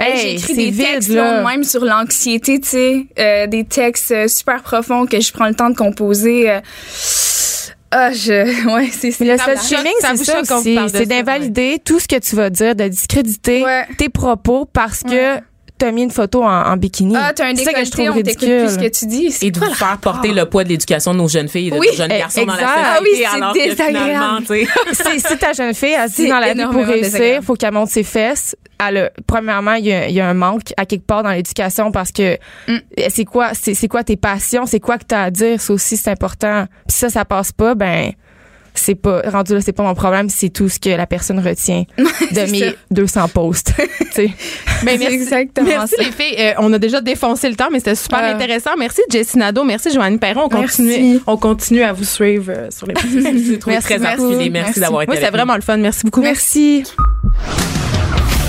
Speaker 7: Hey,
Speaker 6: Hey,
Speaker 7: j'ai écrit des
Speaker 6: vide,
Speaker 7: textes
Speaker 6: là.
Speaker 7: même sur l'anxiété, tu sais, euh, des textes euh, super profonds que je prends le temps de composer. euh. Ah, je, ouais, c'est
Speaker 6: Mais le
Speaker 7: ça.
Speaker 6: c'est ça,
Speaker 7: vous
Speaker 6: c'est d'invalider tout ce que tu vas dire, de discréditer
Speaker 7: Ouais.
Speaker 6: tes propos parce que t'as mis une photo en, en bikini.
Speaker 7: Ah, t'as un
Speaker 6: ça que je
Speaker 7: décolleté,
Speaker 6: trouve
Speaker 7: on
Speaker 6: ridicule.
Speaker 7: plus ce que tu dis.
Speaker 2: Et de vous faire
Speaker 7: rapport?
Speaker 2: porter le poids de l'éducation de nos jeunes filles et de
Speaker 7: Oui,
Speaker 2: nos jeunes garçons dans la société.
Speaker 7: Ah oui, c'est
Speaker 2: alors que
Speaker 7: désagréable.
Speaker 2: finalement, tu sais,
Speaker 6: C'est- si ta jeune fille, elle se dit dans la vie pour réussir, faut qu'elle monte ses fesses. Elle a- premièrement, il y, a, il y a un manque à quelque part dans l'éducation parce que
Speaker 7: Mm.
Speaker 6: c'est quoi, c'est c'est quoi tes passions, c'est quoi que t'as à dire, ça aussi c'est important. Puis ça, ça passe pas, ben c'est pas rendu là, c'est pas mon problème, c'est tout ce que la personne retient de
Speaker 7: c'est
Speaker 6: mes
Speaker 7: ça.
Speaker 6: 200 posts.
Speaker 1: Mais
Speaker 7: C'est
Speaker 1: merci,
Speaker 7: exactement
Speaker 1: merci
Speaker 7: ça.
Speaker 1: les filles. Euh, on a déjà défoncé le temps, mais c'était super
Speaker 7: Ah.
Speaker 1: intéressant. Merci Jessie Nadeau, merci Joanne Perron. On
Speaker 7: Merci.
Speaker 1: continue, on continue à vous suivre euh, sur les
Speaker 2: trouvé
Speaker 7: Merci
Speaker 2: très. Merci,
Speaker 7: Merci.
Speaker 2: d'avoir été
Speaker 1: Oui,
Speaker 2: nous.
Speaker 1: vraiment le fun. Merci beaucoup.
Speaker 6: Merci.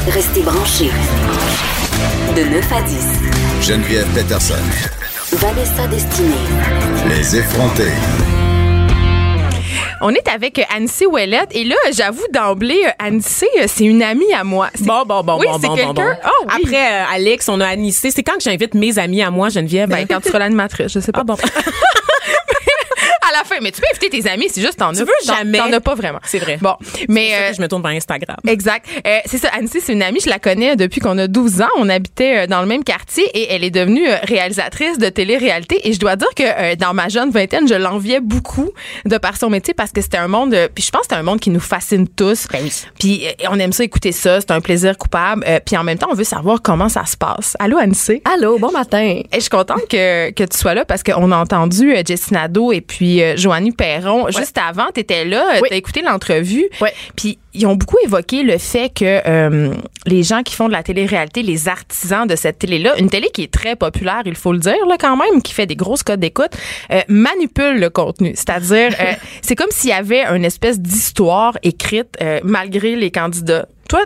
Speaker 5: Restez branchés. De 9 à 10.
Speaker 4: Geneviève Peterson.
Speaker 5: Vanessa Destinée.
Speaker 4: Les effrontés.
Speaker 1: On est avec Annecy Ouellette et là, j'avoue d'emblée, euh, Annecy, euh, c'est une amie à moi.
Speaker 2: Bon, bon, bon,
Speaker 1: Oui,
Speaker 2: bon,
Speaker 1: c'est
Speaker 2: bon, bon,
Speaker 1: quelqu'un-
Speaker 2: bon.
Speaker 1: Oh, oui.
Speaker 2: Après, euh, Alex, on a Anissé. C'est quand que j'invite mes amis à moi, Geneviève?
Speaker 1: Ben, quand tu seras l'animatrice, je sais pas.
Speaker 2: ah bon.
Speaker 1: mais tu peux inviter tes amis, c'est juste t'en
Speaker 2: Tu
Speaker 1: as.
Speaker 2: veux
Speaker 1: t'en-
Speaker 2: jamais.
Speaker 1: T'en as pas vraiment.
Speaker 2: C'est vrai.
Speaker 1: Bon, mais
Speaker 2: C'est pour ça
Speaker 1: euh,
Speaker 2: que je me tourne vers Instagram.
Speaker 1: Exact. Euh, c'est ça, Annecy, c'est une amie, je la connais depuis qu'on a 12 ans. On habitait euh, dans le même quartier et elle est devenue réalisatrice de télé-réalité. Et je dois dire que euh, dans ma jeune vingtaine, je l'enviais beaucoup de par son métier parce que c'était un monde, euh, puis je pense que c'est un monde qui nous fascine tous. Puis euh, on aime ça écouter ça, c'est un plaisir coupable. Puis en même temps, on veut savoir comment ça se passe. Allô, Annecy?
Speaker 8: Allô, bon matin.
Speaker 1: Et je suis contente que, que tu sois là parce qu'on a entendu Jessie Nadeau et puis Joanie Perron. Juste avant, tu étais là,
Speaker 8: Oui.
Speaker 1: tu as écouté l'entrevue.
Speaker 8: Ouais.
Speaker 1: Puis ils ont beaucoup évoqué le fait que euh, les gens qui font de la télé-réalité, les artisans de cette télé-là, une télé qui est très populaire, il faut le dire là quand même, qui fait des grosses codes d'écoute, euh, manipule le contenu. C'est-à-dire, euh, c'est comme s'il y avait une espèce d'histoire écrite euh, malgré les candidats. Toi,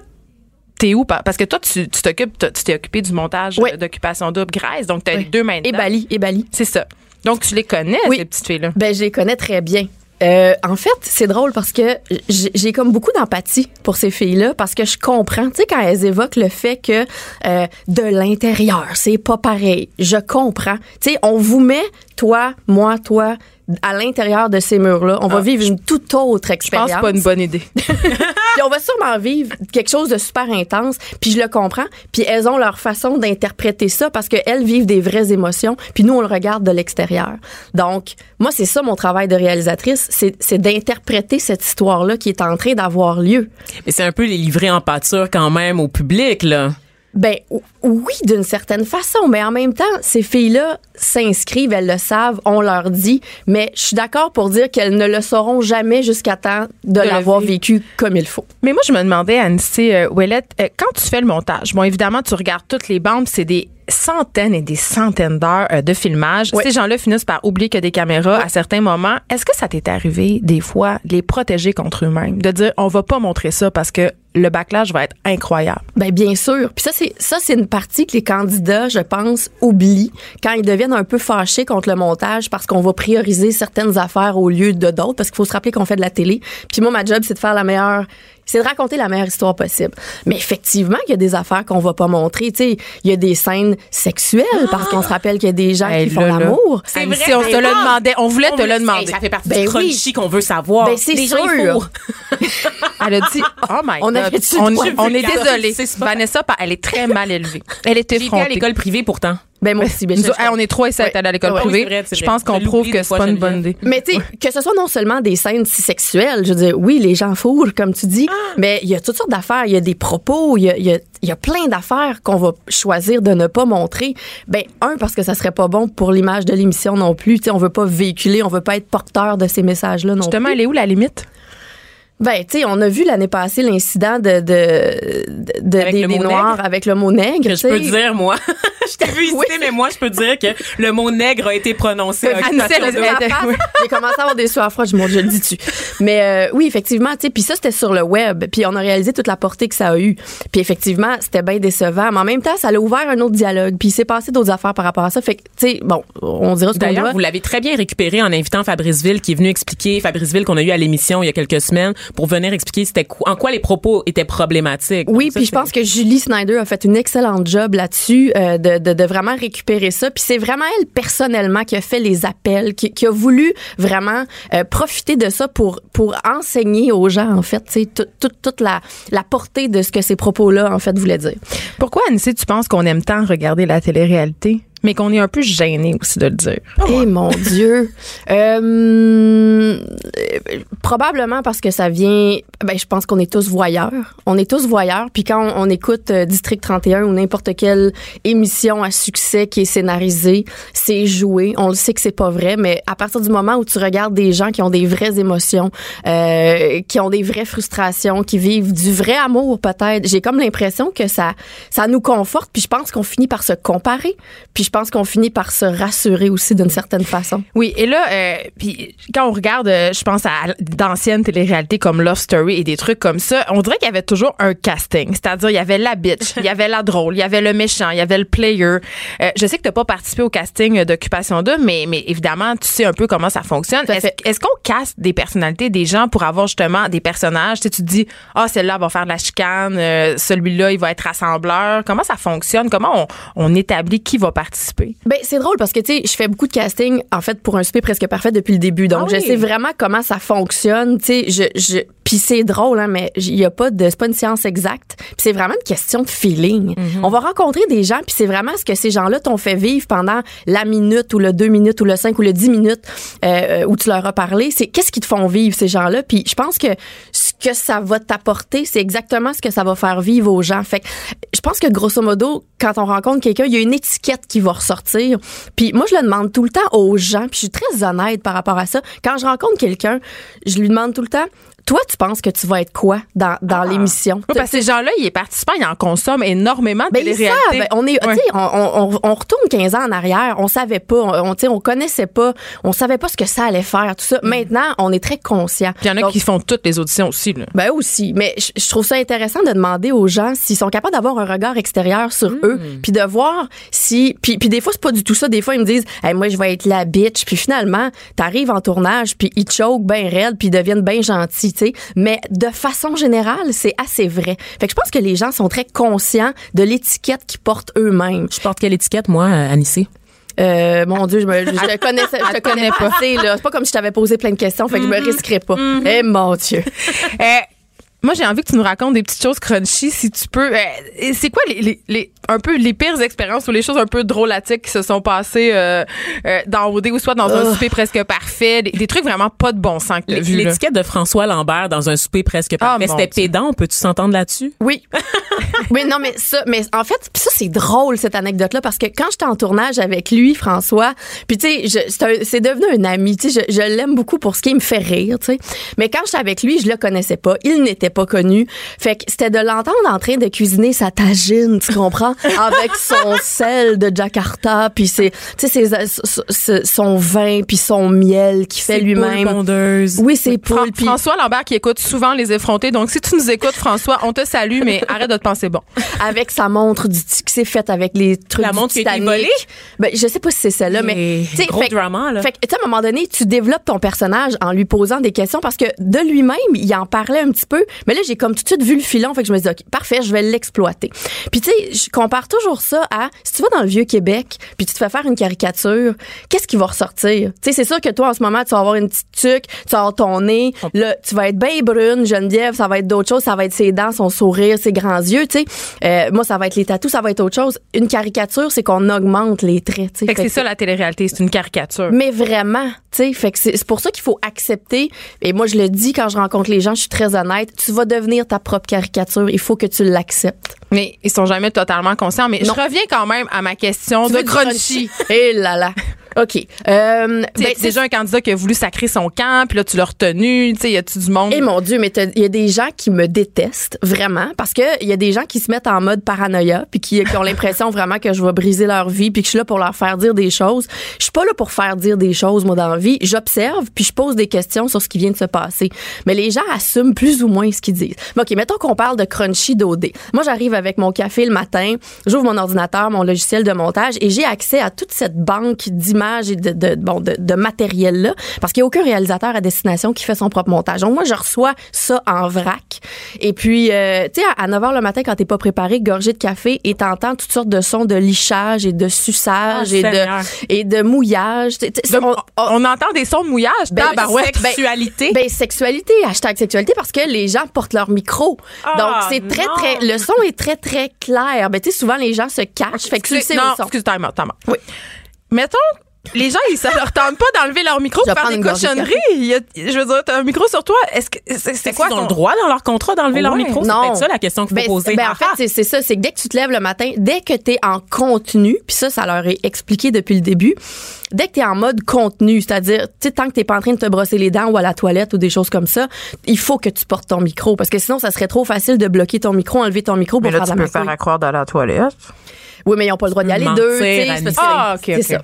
Speaker 1: T'es où? Parce que toi, tu t'occupes, tu t'es occupé du montage
Speaker 8: Oui.
Speaker 1: d'Occupation Double Grèce, donc t'as
Speaker 8: Oui.
Speaker 1: les deux mains
Speaker 8: Et. Bali, et Bali.
Speaker 1: C'est ça. Donc, tu les connais,
Speaker 8: Oui.
Speaker 1: ces petites filles-là?
Speaker 8: Ben, je les connais très bien. Euh, en fait, c'est drôle parce que j'ai comme beaucoup d'empathie pour ces filles-là parce que je comprends, tu sais, quand elles évoquent le fait que euh, de l'intérieur, c'est pas pareil. Je comprends. Tu sais, on vous met, toi, moi, toi, à l'intérieur de ces murs-là. On va vivre une toute autre
Speaker 1: Je
Speaker 8: expérience.
Speaker 1: pense pas une bonne idée.
Speaker 8: Puis on va sûrement vivre quelque chose de super intense, puis je le comprends. Puis elles ont leur façon d'interpréter ça parce qu'elles vivent des vraies émotions, puis nous on le regarde de l'extérieur. Donc moi c'est ça mon travail de réalisatrice, c'est d'interpréter cette histoire là qui est en train d'avoir lieu.
Speaker 2: Mais c'est un peu les livrer en pâture quand même au public, là.
Speaker 8: Ben oui, d'une certaine façon, mais en même temps, ces filles-là s'inscrivent, elles le savent, on leur dit, mais je suis d'accord pour dire qu'elles ne le sauront jamais jusqu'à temps de, l'avoir vécu comme il faut.
Speaker 1: Mais moi, je me demandais, Anissé euh, Ouellette, euh, quand tu fais le montage, bon, évidemment, tu regardes toutes les bandes, c'est des centaines et des centaines d'heures euh, de filmage.
Speaker 8: Oui.
Speaker 1: Ces gens-là finissent par oublier a des caméras à certains moments. Est-ce que ça t'est arrivé, des fois, de les protéger contre eux-mêmes? De dire, on va pas montrer ça parce que le backlash va être incroyable.
Speaker 8: Ben bien sûr. Puis ça c'est ça c'est une partie que les candidats, je pense, oublient quand ils deviennent un peu fâchés contre le montage parce qu'on va prioriser certaines affaires au lieu de d'autres parce qu'il faut se rappeler qu'on fait de la télé. Puis moi ma job c'est de faire la meilleure c'est de raconter la meilleure histoire possible. Mais effectivement, il y a des affaires qu'on va pas montrer. Tu sais, il y a des scènes sexuelles parce qu'on se rappelle qu'il y a des gens
Speaker 1: Hey,
Speaker 8: qui font l'amour.
Speaker 1: C'est vrai, on te le demandait. On voulait
Speaker 2: On
Speaker 1: te
Speaker 2: veut-
Speaker 1: le demander.
Speaker 2: Hey, ça fait partie
Speaker 8: Ben
Speaker 2: du
Speaker 8: oui.
Speaker 2: crunchy qu'on veut savoir.
Speaker 8: Ben, c'est
Speaker 2: Les gens, ils
Speaker 8: sûr.
Speaker 2: fourrent.
Speaker 1: Elle a dit, oh my
Speaker 8: On
Speaker 1: God. on, on est désolé. Vanessa, elle est très mal élevée. Elle est
Speaker 2: J'ai été à l'école privée pourtant.
Speaker 8: Ben moi aussi, ben,
Speaker 1: Nous
Speaker 8: je-
Speaker 1: autres, hey, on est trois et sept
Speaker 8: Ouais.
Speaker 1: à l'école
Speaker 8: Ouais.
Speaker 1: privée.
Speaker 2: Vrai,
Speaker 1: je pense qu'on prouve que c'est pas une bonne idée.
Speaker 8: Mais tu sais, que ce soit non seulement des scènes si sexuelles, je veux dire, oui, les gens fourrent, comme tu dis, mais il y a toutes sortes d'affaires. Il y a des propos, il y a, il y a- il y a plein d'affaires qu'on va choisir de ne pas montrer. Ben, un, parce que ça serait pas bon pour l'image de l'émission non plus. Tu sais, on veut pas véhiculer, on veut pas être porteur de ces messages-là non
Speaker 1: Justement,
Speaker 8: plus.
Speaker 1: elle est où la limite?
Speaker 8: Ben, tu sais, on a vu l'année passée l'incident de, de, de-
Speaker 2: Avec
Speaker 8: des,
Speaker 2: le
Speaker 8: des
Speaker 2: mot
Speaker 8: Noirs
Speaker 2: nègre?
Speaker 8: avec le mot nègre.
Speaker 2: Que je peux dire, moi. Je t'ai vu ici,
Speaker 8: Oui.
Speaker 2: mais moi, je peux dire que le mot nègre a été prononcé. à
Speaker 8: Anissa,
Speaker 2: Occupation
Speaker 8: elle a
Speaker 2: Double.
Speaker 8: dit ma face. J'ai commencé à avoir des sueurs froides. Je me dis, je le dis tu. Mais euh, oui, effectivement, tu sais, puis ça c'était sur le web, puis on a réalisé toute la portée que ça a eu. Puis effectivement, c'était bien décevant, mais en même temps, ça a ouvert un autre dialogue, puis il s'est passé d'autres affaires par rapport à ça. Fait que tu sais, bon, on dira ce qu'on
Speaker 2: D'ailleurs, vous l'avez très bien récupéré en invitant Fabrice Ville, qui est venu expliquer, Fabrice Ville qu'on a eu à l'émission il y a quelques semaines, pour venir expliquer c'était quoi- en quoi les propos étaient problématiques.
Speaker 8: Oui, puis je pense que Julie Snyder a fait une excellente job là-dessus euh, de, de, vraiment récupérer ça. Puis c'est vraiment elle personnellement qui a fait les appels, qui, a voulu vraiment euh, profiter de ça pour pour enseigner aux gens en fait, tu sais, tout- toute toute la la portée de ce que ces propos-là en fait voulaient dire.
Speaker 1: Pourquoi, Anissé, tu penses qu'on aime tant regarder la télé-réalité, mais qu'on est un peu gêné aussi de le dire?
Speaker 8: Eh mon Dieu. Euh, probablement parce que ça vient. Ben, je pense qu'on est tous voyeurs. On est tous voyeurs. Puis quand on, on écoute euh, District 31 ou n'importe quelle émission à succès qui est scénarisée, c'est joué. On le sait que c'est pas vrai, mais à partir du moment où tu regardes des gens qui ont des vraies émotions, euh, qui ont des vraies frustrations, qui vivent du vrai amour peut-être, j'ai comme l'impression que ça, ça nous conforte. Puis je pense qu'on finit par se comparer. Puis je pense qu'on finit par se rassurer aussi d'une certaine façon.
Speaker 1: Oui, et là, euh, puis quand on regarde, euh, je pense à d'anciennes téléréalités comme Love Story et des trucs comme ça, on dirait qu'il y avait toujours un casting. C'est-à-dire, il y avait la bitch, il y avait la drôle, il y avait le méchant, il y avait le player. Euh, je sais que tu pas participé au casting euh, d'Occupation 2, mais, mais évidemment, tu sais un peu comment ça fonctionne. Est-ce qu'on casse des personnalités, des gens pour avoir justement des personnages? Tu, sais, tu te dis, ah, celle-là va faire de la chicane, euh, celui-là, il va être rassembleur. Comment ça fonctionne? Comment on, on établit qui va participer?
Speaker 8: Ben c'est drôle parce que tu sais, je fais beaucoup de casting en fait pour un souper presque parfait depuis le début. Donc
Speaker 1: Ah oui.
Speaker 8: je sais vraiment comment ça fonctionne, tu sais, je je puis c'est drôle hein, mais il y a pas de c'est pas une science exacte. Puis c'est vraiment une question de feeling. On va rencontrer des gens puis c'est vraiment ce que ces gens-là t'ont fait vivre pendant la minute ou le deux minutes ou le cinq ou le dix minutes euh, où tu leur as parlé, c'est qu'est-ce qui te font vivre ces gens-là? Puis je pense que ce que ça va t'apporter, c'est exactement ce que ça va faire vivre aux gens. Fait que je pense que grosso modo, quand on rencontre quelqu'un, il y a une étiquette qui va ressortir. Puis moi, je le demande tout le temps aux gens, puis je suis très honnête par rapport à ça. Quand je rencontre quelqu'un, je lui demande tout le temps, toi, tu penses que tu vas être quoi dans, dans l'émission?
Speaker 1: Oui, parce que ces gens-là, ils est participant, ils en consomment énormément de
Speaker 8: Ben, ils savent. On est, on, on, on retourne 15 ans en arrière. On savait pas. On, on, connaissait pas. On savait pas ce que ça allait faire, tout ça. Maintenant, on est très conscient.
Speaker 1: Il y en a
Speaker 8: Donc,
Speaker 1: qui font toutes les auditions aussi. Là.
Speaker 8: ben aussi, mais je, je trouve ça intéressant de demander aux gens s'ils sont capables d'avoir un regard extérieur sur eux, puis de voir si, puis, puis des fois c'est pas du tout ça. Des fois ils me disent, hey, moi je vais être la bitch, puis finalement t'arrives en tournage, puis ils te choquent bien raide, puis ils deviennent bien gentils, tu sais. Mais de façon générale, c'est assez vrai. Fait que je pense que les gens sont très conscients de l'étiquette qu'ils portent eux-mêmes.
Speaker 2: Je porte quelle étiquette, moi, euh, Anissé?
Speaker 8: Euh, mon Dieu, je, me, je te connaissais, je te connais pas. C'est pas comme si je t'avais posé plein de questions, fait que je me risquerais pas. Eh mon Dieu.
Speaker 1: Euh, Moi, j'ai envie que tu nous racontes des petites choses crunchy, si tu peux. Euh, c'est quoi les, les, les- un peu les pires expériences ou les choses un peu drôlatiques qui se sont passées euh, euh, dans OD ou soit dans un souper presque parfait, des, des trucs vraiment pas de bon sens que t'as vu.
Speaker 2: L'étiquette de François Lambert dans un souper presque parfait,
Speaker 1: mon
Speaker 2: c'était pédant. Peux-tu s'entendre là-dessus?
Speaker 8: Oui. oui, non, mais ça, mais en fait, ça, c'est drôle, cette anecdote-là, parce que quand j'étais en tournage avec lui, François, puis tu sais, c'est devenu un ami, tu sais, je, je l'aime beaucoup pour ce qui me fait rire, tu sais. Mais quand j'étais avec lui, je le connaissais pas, il n'était pas connu. Fait que c'était de l'entendre en train de cuisiner sa tagine, tu comprends? avec son sel de Jakarta, puis c'est, tu sais, ses- son vin, puis son miel qu'il fait lui-même. Oui, c'est
Speaker 1: Fran-
Speaker 8: puis
Speaker 1: François Lambert qui écoute souvent les effrontés. Donc, si tu nous écoutes, François, on te salue, mais arrête de te penser bon.
Speaker 8: avec sa montre du qui s'est faite avec les trucs
Speaker 2: La montre qui a été volée?
Speaker 8: Ben, je sais pas si c'est celle-là, mais tu sais,
Speaker 2: gros
Speaker 8: fait,
Speaker 2: drama, là.
Speaker 8: fait que, tu sais, à un moment donné, tu développes ton personnage en lui posant des questions parce que de lui-même, il en parlait un petit peu. Mais là, j'ai comme tout de suite vu le filon, fait que je me dis, ok, parfait, je vais l'exploiter. Puis tu sais, je compare toujours ça à si tu vas dans le vieux Québec, puis tu te fais faire une caricature, qu'est-ce qui va ressortir? Tu sais, c'est sûr que toi en ce moment, tu vas avoir une petite tuque, tu vas avoir ton nez, là, tu vas être bien brune, Geneviève, ça va être d'autres choses, ça va être ses dents, son sourire, ses grands yeux, tu sais. Euh, moi, ça va être les tatous, ça va être autre chose. Une caricature, c'est qu'on augmente les traits, tu sais.
Speaker 1: Fait que c'est ça la télé-réalité, c'est une caricature.
Speaker 8: mais vraiment, tu sais, fait que c'est c'est pour ça qu'il faut accepter. Et moi, je le dis quand je rencontre les gens, je suis très honnête. Tu vas devenir ta propre caricature. Il faut que tu l'acceptes.
Speaker 1: Mais ils sont jamais totalement conscients. Mais
Speaker 8: Non.
Speaker 1: je reviens quand même à ma question
Speaker 8: Tu
Speaker 1: de
Speaker 8: veux du
Speaker 1: crunchy.
Speaker 8: Eh là là. OK. Euh, ben,
Speaker 1: c'est déjà un candidat qui a voulu sacrer son camp, puis là, tu l'as retenu. Tu sais, y a-tu du monde?
Speaker 8: Eh mon Dieu, mais il y a des gens qui me détestent vraiment parce que il y a des gens qui se mettent en mode paranoïa puis qui, qui ont l'impression vraiment que je vais briser leur vie puis que je suis là pour leur faire dire des choses. Je suis pas là pour faire dire des choses moi dans la vie. J'observe puis je pose des questions sur ce qui vient de se passer. Mais les gens assument plus ou moins ce qu'ils disent. Mais OK, mettons qu'on parle de crunchy d'OD. Moi, j'arrive avec mon café le matin, j'ouvre mon ordinateur, mon logiciel de montage et j'ai accès à toute cette banque d'images et de, de, bon, de, de matériel là parce qu'il n'y a aucun réalisateur à destination qui fait son propre montage. Donc moi, je reçois ça en vrac. Et puis, euh, tu sais, à 9 h le matin, quand t'es pas préparé, gorgé de café et t'entends toutes sortes de sons de lichage et de suçage
Speaker 2: Ah,
Speaker 8: et,
Speaker 2: Seigneur.
Speaker 8: de, et de mouillage. On- on-
Speaker 1: on entend des sons de mouillage.
Speaker 8: Ben, ben,
Speaker 2: Sexualité.
Speaker 8: ben, sexualité, hashtag sexualité, parce que les gens portent leur micro.
Speaker 2: Ah,
Speaker 8: Donc, c'est très,
Speaker 2: non.
Speaker 8: très, le son est très, très clair. Ben, tu sais, souvent, les gens se cachent. Fait que tu sais
Speaker 1: non, excuse, time out, time out.
Speaker 8: Oui.
Speaker 1: Mettons, les gens, ils, ça leur tente pas d'enlever leur micro pour faire des cochonneries. Il y a- je veux dire, t'as un micro sur toi. Est-ce que c'est c'est
Speaker 2: C'est
Speaker 1: quoi?
Speaker 2: Ils ont
Speaker 1: ton-
Speaker 2: le droit dans leur contrat d'enlever leur micro? C'est
Speaker 8: Non.
Speaker 2: peut-être ça la question qu'il faut
Speaker 8: Ben,
Speaker 2: poser.
Speaker 8: ben, en fait, c'est- c'est ça. C'est que dès que tu te lèves le matin, dès que tu es en contenu, puis ça, ça leur est expliqué depuis le début, dès que tu es en mode contenu, c'est-à-dire, tu sais, tant que t'es pas en train de te brosser les dents ou à la toilette ou des choses comme ça, il faut que tu portes ton micro. Parce que sinon, ça serait trop facile de bloquer ton micro, enlever ton micro pour
Speaker 1: Mais là,
Speaker 8: faire
Speaker 1: tu
Speaker 8: la
Speaker 1: peux faire à la toilette.
Speaker 8: Oui, mais ils ont pas le droit d'y aller deux. c'est que
Speaker 1: Ah,
Speaker 8: c'est- c'est ça.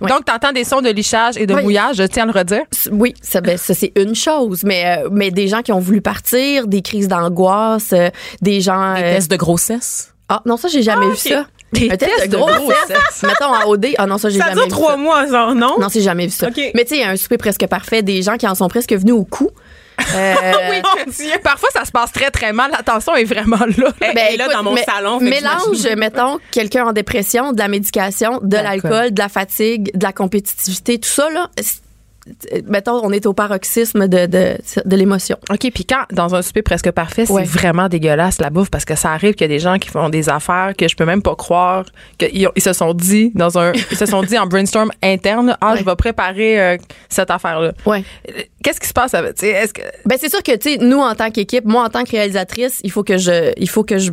Speaker 1: Donc, t'entends des sons de lichage et de
Speaker 8: Oui.
Speaker 1: mouillage, je tiens à le redire?
Speaker 8: Oui, ça, ben, ça c'est une chose, mais euh, mais des gens qui ont voulu partir, des crises d'angoisse, euh, des gens.
Speaker 2: Des
Speaker 8: euh,
Speaker 2: tests de grossesse?
Speaker 8: Ah non, ça j'ai jamais
Speaker 2: Ah,
Speaker 8: vu ça.
Speaker 1: Des
Speaker 8: Un test de grossesse.
Speaker 1: grossesse.
Speaker 8: Mettons en OD. Ah non, ça j'ai
Speaker 2: Ça
Speaker 8: jamais
Speaker 2: dure
Speaker 8: vu
Speaker 2: trois
Speaker 8: ça.
Speaker 2: mois, genre, non?
Speaker 8: Non, c'est jamais vu ça. Mais tu sais, il y a un souper presque parfait, des gens qui en sont presque venus au cou. Euh,
Speaker 1: oui, mon Dieu. Parfois, ça se passe très, très mal. La tension est vraiment là.
Speaker 2: Elle
Speaker 8: ben,
Speaker 2: est là
Speaker 8: écoute,
Speaker 2: dans mon
Speaker 8: mais-
Speaker 2: salon. fait que
Speaker 8: Mélange,
Speaker 2: j'imagine.
Speaker 8: mettons, quelqu'un en dépression, de la médication, de l'alcool, de la fatigue, de la compétitivité, tout ça, là. Mettons, on est au paroxysme de, de, de l'émotion.
Speaker 1: OK, puis quand, dans un souper presque parfait, c'est
Speaker 8: Ouais.
Speaker 1: vraiment dégueulasse, la bouffe, parce que ça arrive qu'il y a des gens qui font des affaires que je peux même pas croire qu'ils ils se sont dit dans un, ils se sont dit en brainstorm interne, ah,
Speaker 8: Ouais.
Speaker 1: je vais préparer euh, cette affaire-là.
Speaker 8: Ouais.
Speaker 1: Euh, Qu'est-ce qui se passe avec, est-ce que,
Speaker 8: Ben c'est sûr que tu sais nous en tant qu'équipe, moi en tant que réalisatrice, il faut que je il faut que je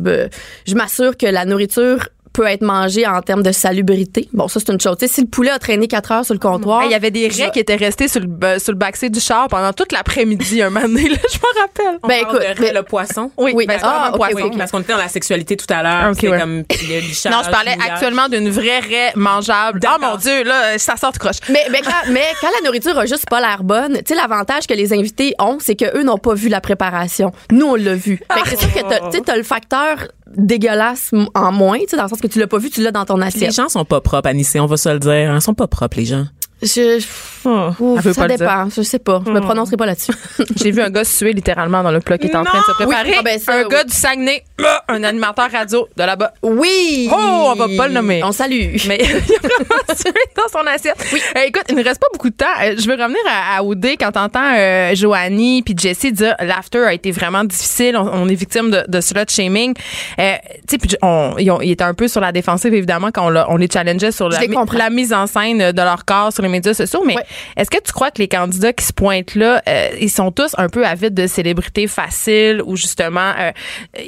Speaker 8: je m'assure que la nourriture peut être mangée en termes de salubrité. Bon, ça c'est une chose. Tu sais si le poulet a traîné quatre heures sur le comptoir,
Speaker 1: Hey, il y avait des
Speaker 8: je-
Speaker 1: raies qui étaient restées sur le, sur le backseat du char pendant toute l'après-midi un moment donné, là, je me rappelle.
Speaker 2: On
Speaker 8: Ben,
Speaker 2: parle
Speaker 8: écoute,
Speaker 2: de
Speaker 8: mais-
Speaker 2: le poisson.
Speaker 1: Oui,
Speaker 8: Oui,
Speaker 1: ben, c'est
Speaker 8: ah,
Speaker 1: poisson.
Speaker 2: Parce qu'on était dans la sexualité tout à l'heure.
Speaker 1: Ok,
Speaker 2: c'est
Speaker 1: ouais.
Speaker 2: comme le
Speaker 1: Non, je parlais actuellement d'une vraie raie mangeable. Oh mon Dieu, là, ça sort de croche.
Speaker 8: mais, mais, quand, mais quand la nourriture a juste pas l'air bonne, tu sais, l'avantage que les invités ont, c'est que eux n'ont pas vu la préparation. Nous, on l'a vu. Fait que c'est sûr que t'as- tu sais, t'as le facteur dégueulasse en moins, tu sais, dans le sens que tu l'as pas vu, tu l'as dans ton
Speaker 2: Les
Speaker 8: assiette.
Speaker 2: gens sont pas propres, Anissé, on va se le dire. Ils sont pas propres, les gens.
Speaker 8: Je,
Speaker 2: Oh.
Speaker 8: Ouf,
Speaker 1: veut
Speaker 8: ça
Speaker 1: pas
Speaker 8: dépend. Je sais pas. Je me prononcerai pas là-dessus.
Speaker 1: J'ai vu un gars se tuer littéralement dans le plat qui est en train de se préparer.
Speaker 8: Oui, ah ben ça,
Speaker 1: un
Speaker 8: oui.
Speaker 1: gars du Saguenay, un animateur radio de là-bas.
Speaker 8: Oui!
Speaker 1: Oh, on va pas le nommer.
Speaker 8: On salue.
Speaker 1: Mais il a vraiment tué dans son assiette. Euh, écoute, il ne reste pas beaucoup de temps. Euh, je veux revenir à, à OD quand t'entends euh, Joanie puis Jessie dire l'after a été vraiment difficile. On, on est victime de, de slut shaming. Euh, tu sais, puis on, ils, étaient un peu sur la défensive évidemment quand on, les challengeait sur la, mise en scène de leur corps sur les médias sociaux. Mais
Speaker 8: Ouais.
Speaker 1: Est-ce que tu crois que les candidats qui se pointent là, euh, ils sont tous un peu avides de célébrités faciles ou justement euh,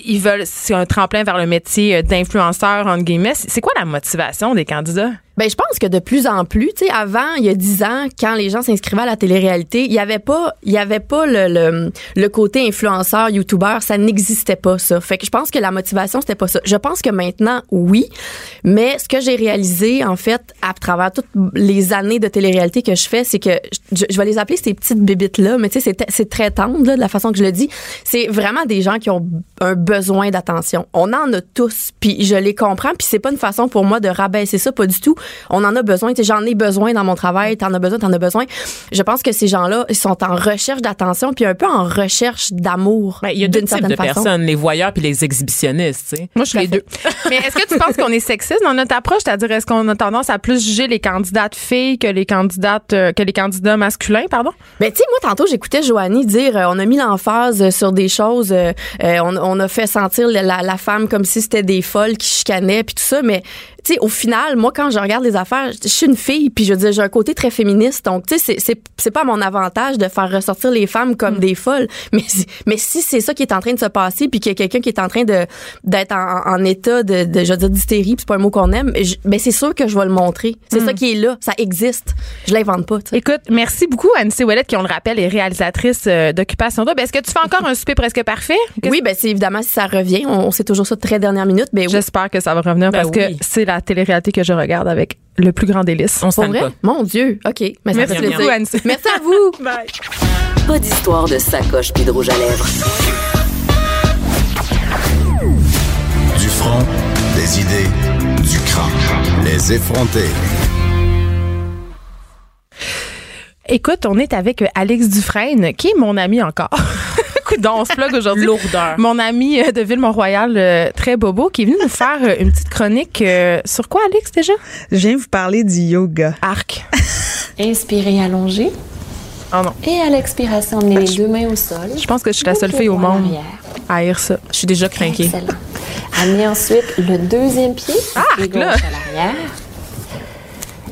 Speaker 1: ils veulent c'est un tremplin vers le métier euh, d'influenceur entre guillemets? C'est c'est quoi la motivation des candidats?
Speaker 8: Ben, je pense que de plus en plus, tu sais, avant, il y a dix ans, quand les gens s'inscrivaient à la télé-réalité, il y avait pas, il y avait pas le, le, le côté influenceur, youtubeur, ça n'existait pas, ça. Fait que je pense que la motivation, c'était pas ça. Je pense que maintenant, oui. Mais ce que j'ai réalisé, en fait, à travers toutes les années de télé-réalité que je fais, c'est que je, vais les appeler ces petites bébites-là, mais tu sais, c'est, c'est très tendre, là, de la façon que je le dis. C'est vraiment des gens qui ont un besoin d'attention. On en a tous, puis je les comprends, puis c'est pas une façon pour moi de rabaisser ça, pas du tout. On en a besoin, tu sais, j'en ai besoin dans mon travail, t'en as besoin, t'en as besoin. Je pense que ces gens-là, ils sont en recherche d'attention, puis un peu en recherche d'amour.
Speaker 2: Ben, il y a deux types de
Speaker 8: façon.
Speaker 2: personnes, les voyeurs puis les exhibitionnistes, tu sais.
Speaker 1: Moi, je suis les deux. Mais est-ce que tu penses qu'on est sexiste dans notre approche? C'est-à-dire, est-ce qu'on a tendance à plus juger les candidates filles que les candidates, euh, que les candidats masculins, pardon?
Speaker 8: Ben, tu sais, moi, tantôt, j'écoutais Joanie dire, euh, on a mis l'emphase euh, sur des choses, euh, euh, on, on a fait sentir la, la- la femme comme si c'était des folles qui chicanaient, puis tout ça, mais tu sais, au final, moi, quand je regarde les affaires, je suis une fille, puis je veux dire, j'ai un côté très féministe, donc, tu sais, c'est- pas à mon avantage de faire ressortir les femmes
Speaker 1: Mm.
Speaker 8: comme des folles, mais, si- mais si c'est ça qui est en train de se passer, puis qu'il y a quelqu'un qui est en train de d'être en, en état de, de, je veux dire, d'hystérie, c'est pas un mot qu'on aime, je- ben, c'est sûr que je vais le montrer. C'est
Speaker 1: Mm.
Speaker 8: ça qui est là, ça existe. Je l'invente pas, tu sais.
Speaker 1: Écoute, merci beaucoup, Anne-C. Qui, on le rappelle, est réalisatrice euh, d'Occupation Double. Est-ce que tu fais encore un souper presque parfait?
Speaker 8: Oui, ben c'est évidemment si ça revient. On, on sait toujours ça de très dernière minute, mais oui.
Speaker 1: J'espère que ça va revenir
Speaker 2: Ben
Speaker 1: parce que c'est la télé-réalité que je regarde avec le plus grand délice.
Speaker 2: On se
Speaker 8: Pour
Speaker 2: tanne
Speaker 8: vrai?
Speaker 2: pas.
Speaker 8: Mon Dieu. OK. Mais ça
Speaker 1: Merci
Speaker 8: fait
Speaker 1: beaucoup,
Speaker 8: plaisir.
Speaker 1: Anne-C.
Speaker 8: Merci à vous.
Speaker 5: Pas d'histoire de sacoche puis de rouge à lèvres.
Speaker 4: Du front, des idées, du crâne. Les effronter.
Speaker 1: Écoute, on est avec Alex Dufresne, qui est mon ami encore. Coudon, on se plug aujourd'hui.
Speaker 2: Lourdeur.
Speaker 1: Mon ami euh, de Ville-Mont-Royal, euh, très bobo, qui est venu nous faire euh, une petite chronique euh, sur quoi, Alex, déjà?
Speaker 9: Je viens vous parler du yoga.
Speaker 1: Arc.
Speaker 10: Inspirez, allongez.
Speaker 1: Oh non.
Speaker 10: Et à l'expiration, emmenez les deux mains au sol.
Speaker 1: Je pense que je suis la seule fille au monde à haïr ça.
Speaker 2: Je suis déjà craquée.
Speaker 10: Excellent. Amenez ensuite le deuxième pied,
Speaker 1: Ah,
Speaker 10: gauche
Speaker 1: là.
Speaker 10: à l'arrière.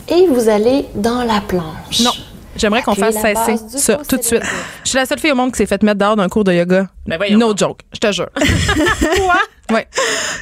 Speaker 10: Et vous allez dans la planche.
Speaker 1: Non. J'aimerais qu'on fasse cesser ça tout de suite. Je suis la seule fille au monde qui s'est faite mettre dehors d'un cours de yoga.
Speaker 2: Ben voyons.
Speaker 1: no joke, je te jure. Quoi? Ouais.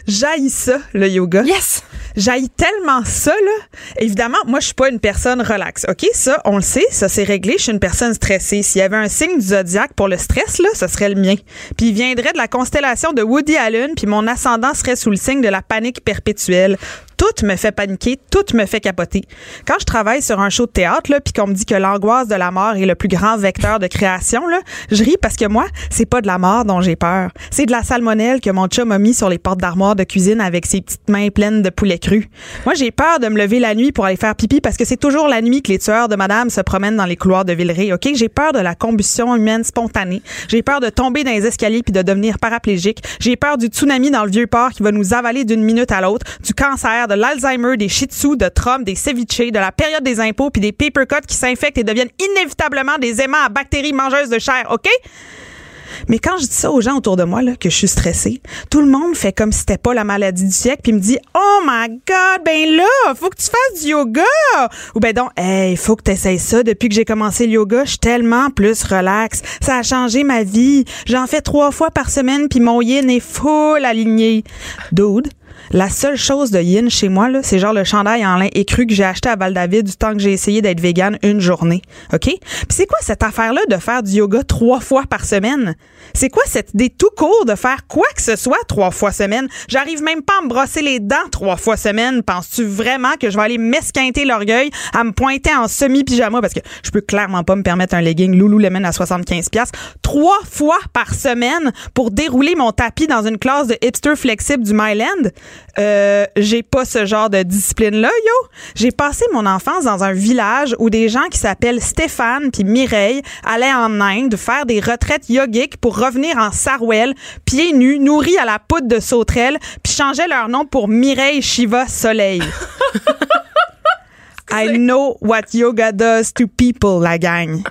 Speaker 9: J'haïs ça, le yoga.
Speaker 1: Yes!
Speaker 9: J'haïs tellement ça, là. Évidemment, moi, je suis pas une personne relaxe. OK? Ça, on le sait, ça c'est réglé. Je suis une personne stressée. S'il y avait un signe du zodiaque pour le stress, là, ce serait le mien. Puis il viendrait de la constellation de Woody Allen, puis mon ascendant serait sous le signe de la panique perpétuelle. Tout me fait paniquer, tout me fait capoter. Quand je travaille sur un show de théâtre, là, puis qu'on me dit que l'angoisse de la mort est le plus grand vecteur de création, là, je ris parce que moi, c'est pas de la mort dont j'ai peur. C'est de la salmonelle que mon chum a mis sur les portes d'armoire de cuisine avec ses petites mains pleines de poulet cru. Moi, j'ai peur de me lever la nuit pour aller faire pipi parce que c'est toujours la nuit que les tueurs de madame se promènent dans les couloirs de Villeray, OK? J'ai peur de la combustion humaine spontanée. J'ai peur de tomber dans les escaliers puis de devenir paraplégique. J'ai peur du tsunami dans le vieux port qui va nous avaler d'une minute à l'autre, du cancer, de l'Alzheimer, des shih tzus, de Trump, des ceviches, de la période des impôts puis des paper cuts qui s'infectent et deviennent inévitablement des aimants à bactéries mangeuses de chair, OK? Mais quand je dis ça aux gens autour de moi, là, que je suis stressée, tout le monde fait comme si c'était pas la maladie du siècle, puis me dit Oh my God, ben là, faut que tu fasses du yoga. Ou ben donc, hey, faut que tu essayes ça. Depuis que j'ai commencé le yoga, je suis tellement plus relax. Ça a changé ma vie. J'en fais trois fois par semaine, puis mon yin est full aligné. Dude, la seule chose de yin chez moi, c'est genre le chandail en lin écru que j'ai acheté à Val-David du temps que j'ai essayé d'être vegan une journée. OK? Puis c'est quoi cette affaire-là de faire du yoga trois fois par semaine? C'est quoi cette idée tout court de faire quoi que ce soit trois fois semaine? J'arrive même pas à me brosser les dents trois fois semaine. Penses-tu vraiment que je vais aller m'esquinter l'orgueil à me pointer en semi-pyjama? Parce que je peux clairement pas me permettre un legging Lululemon à 75 pièces trois fois par semaine pour dérouler mon tapis dans une classe de hipster flexible du Myland? Euh, j'ai pas ce genre de discipline-là, yo. J'ai passé mon enfance dans un village où des gens qui s'appellent Stéphane puis Mireille allaient en Inde faire des retraites yogiques pour revenir en Sarwell, pieds nus, nourris à la poudre de sauterelle, puis changeaient leur nom pour Mireille Shiva Soleil. I know what yoga does to people, la gang.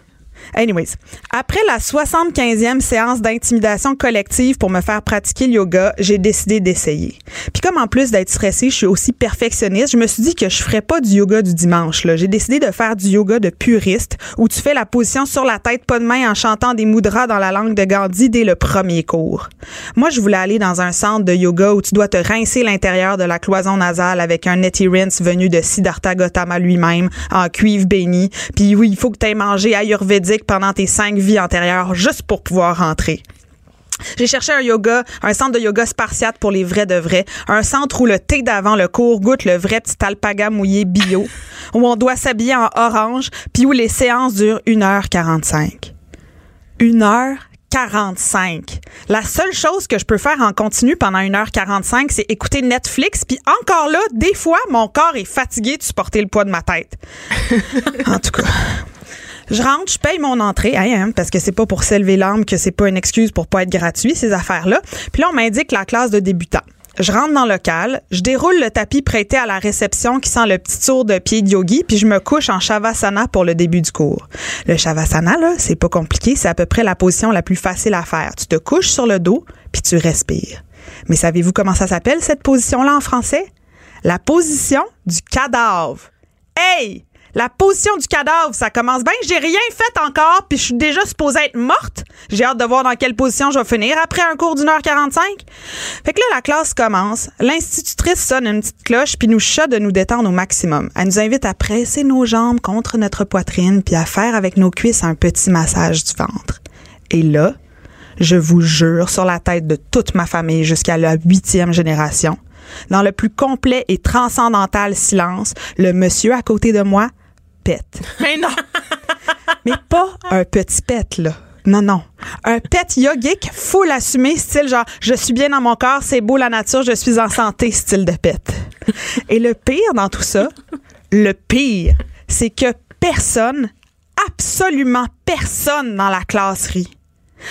Speaker 9: Anyways, après la 75e séance d'intimidation collective pour me faire pratiquer le yoga, j'ai décidé d'essayer. Puis comme en plus d'être stressée, je suis aussi perfectionniste, je me suis dit que je ferais pas du yoga du dimanche. Là. J'ai décidé de faire du yoga de puriste où tu fais la position sur la tête, pas de main, en chantant des mudras dans la langue de Gandhi dès le premier cours. Moi, je voulais aller dans un centre de yoga où tu dois te rincer l'intérieur de la cloison nasale avec un neti rinse venu de Siddhartha Gautama lui-même en cuivre béni. Puis oui, il faut que tu aies mangé ayurvédique pendant tes cinq vies antérieures juste pour pouvoir rentrer. J'ai cherché un yoga, un centre de yoga spartiate pour les vrais de vrais, un centre où le thé d'avant le cours goûte le vrai petit alpaga mouillé bio, où on doit s'habiller en orange, puis où les séances durent 1h45. 1h45. La seule chose que je peux faire en continu pendant 1h45, c'est écouter Netflix, puis encore là, des fois, mon corps est fatigué de supporter le poids de ma tête. en tout cas, je rentre, je paye mon entrée, hein, hein, parce que c'est pas pour s'élever l'âme que c'est pas une excuse pour pas être gratuit, ces affaires-là. Puis là, on m'indique la classe de débutants. Je rentre dans le local, je déroule le tapis prêté à la réception qui sent le petit tour de pied de yogi, puis je me couche en shavasana pour le début du cours. Le shavasana, là, c'est pas compliqué, c'est à peu près la position la plus facile à faire. Tu te couches sur le dos, puis tu respires. Mais savez-vous comment ça s'appelle, cette position-là en français? La position du cadavre. Hey! La position du cadavre, ça commence bien. J'ai rien fait encore, puis je suis déjà supposée être morte. J'ai hâte de voir dans quelle position je vais finir après un cours d'une heure 45. Fait que là, la classe commence. L'institutrice sonne une petite cloche, puis nous chante de nous détendre au maximum. Elle nous invite à presser nos jambes contre notre poitrine, puis à faire avec nos cuisses un petit massage du ventre. Et là, je vous jure, sur la tête de toute ma famille jusqu'à la huitième génération, dans le plus complet et transcendantal silence, le monsieur à côté de moi pète.
Speaker 1: Mais non!
Speaker 9: Mais pas un petit pet, là. Non, non. Un pet yogique, faut l'assumer, style genre, je suis bien dans mon corps, c'est beau la nature, je suis en santé, style de pet. Et le pire dans tout ça, le pire, c'est que personne, absolument personne dans la classe rit.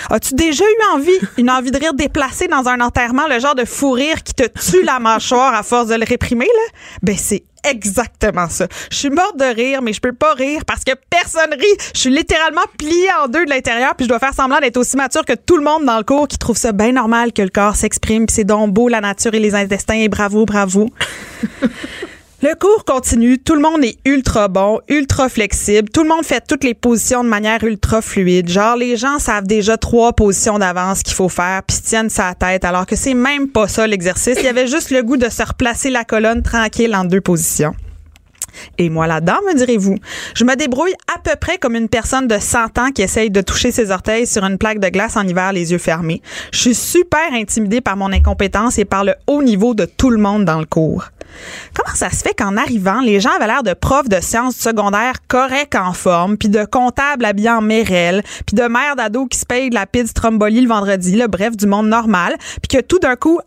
Speaker 9: As-tu déjà eu envie, une envie de rire déplacée dans un enterrement, le genre de fou rire qui te tue la mâchoire à force de le réprimer, là? Ben, c'est exactement ça. Je suis morte de rire, mais je peux pas rire parce que personne rit. Je suis littéralement pliée en deux de l'intérieur, puis je dois faire semblant d'être aussi mature que tout le monde dans le cours qui trouve ça bien normal que le corps s'exprime, puis c'est donc beau la nature et les intestins, et bravo, bravo. Le cours continue, tout le monde est ultra bon, ultra flexible, tout le monde fait toutes les positions de manière ultra fluide. Genre les gens savent déjà trois positions d'avance qu'il faut faire puis tiennent sa tête alors que c'est même pas ça l'exercice. Il y avait juste le goût de se replacer la colonne tranquille en deux positions. Et moi là-dedans, me direz-vous, je me débrouille à peu près comme une personne de 100 ans qui essaye de toucher ses orteils sur une plaque de glace en hiver les yeux fermés. Je suis super intimidée par mon incompétence et par le haut niveau de tout le monde dans le cours. Comment ça se fait qu'en arrivant, les gens avaient l'air de profs de sciences secondaires corrects en forme, puis de comptables habillés en mérelle, puis de mères d'ado qui se payent de la pizza Stromboli le vendredi, le bref, du monde normal, puis que tout d'un coup,